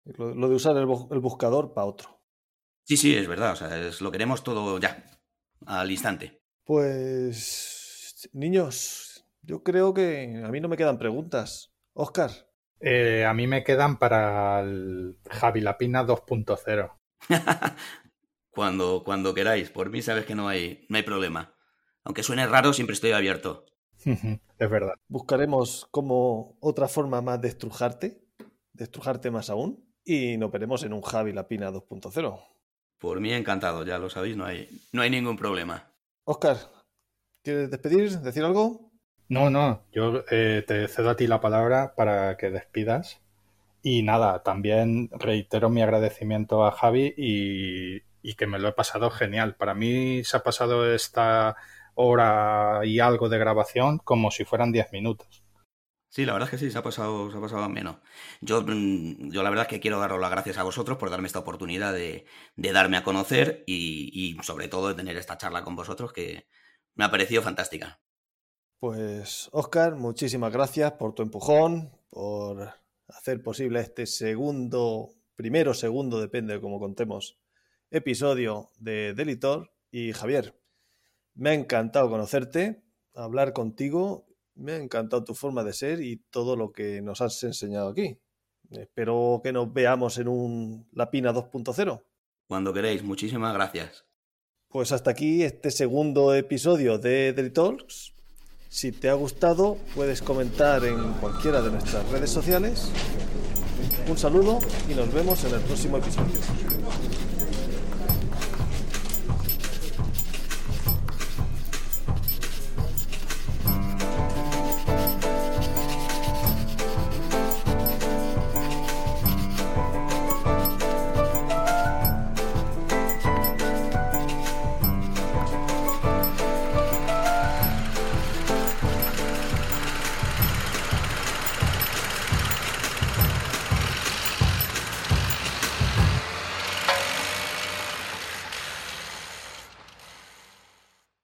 Lo, lo de usar el buscador para otro. Sí, sí, es verdad. O sea, es- lo queremos todo ya, al instante. Pues, niños, yo creo que a mí no me quedan preguntas. Oscar, Eh, a mí me quedan para el Javi Lapina 2.0. cuando, cuando queráis. Por mí sabes que no hay, no hay problema. Aunque suene raro, siempre estoy abierto. es verdad. buscaremos como otra forma más de estrujarte, de estrujarte más aún, y nos veremos en un Javi Lapina 2.0. Por mí encantado, ya lo sabéis, no hay, no hay ningún problema. Oscar, ¿quieres despedir? ¿Decir algo? No, no, yo eh, te cedo a ti la palabra para que despidas. Y nada, también reitero mi agradecimiento a Javi y, y que me lo he pasado genial. Para mí se ha pasado esta hora y algo de grabación como si fueran 10 minutos. Sí, la verdad es que sí, se ha pasado, se ha pasado menos. Yo, mm, yo la verdad es que quiero daros las gracias a vosotros por darme esta oportunidad de, de darme a conocer y, y, sobre todo de tener esta charla con vosotros que me ha parecido fantástica. Pues, Oscar, muchísimas gracias por tu empujón, por hacer posible este segundo, primero, segundo, depende de cómo contemos, episodio de Delitor. Y Javier, me ha encantado conocerte, hablar contigo me ha encantado tu forma de ser y todo lo que nos has enseñado aquí. Espero que nos veamos en un Lapina 2.0. Cuando queréis, muchísimas gracias. Pues hasta aquí este segundo episodio de Daily Talks. Si te ha gustado, puedes comentar en cualquiera de nuestras redes sociales. Un saludo y nos vemos en el próximo episodio.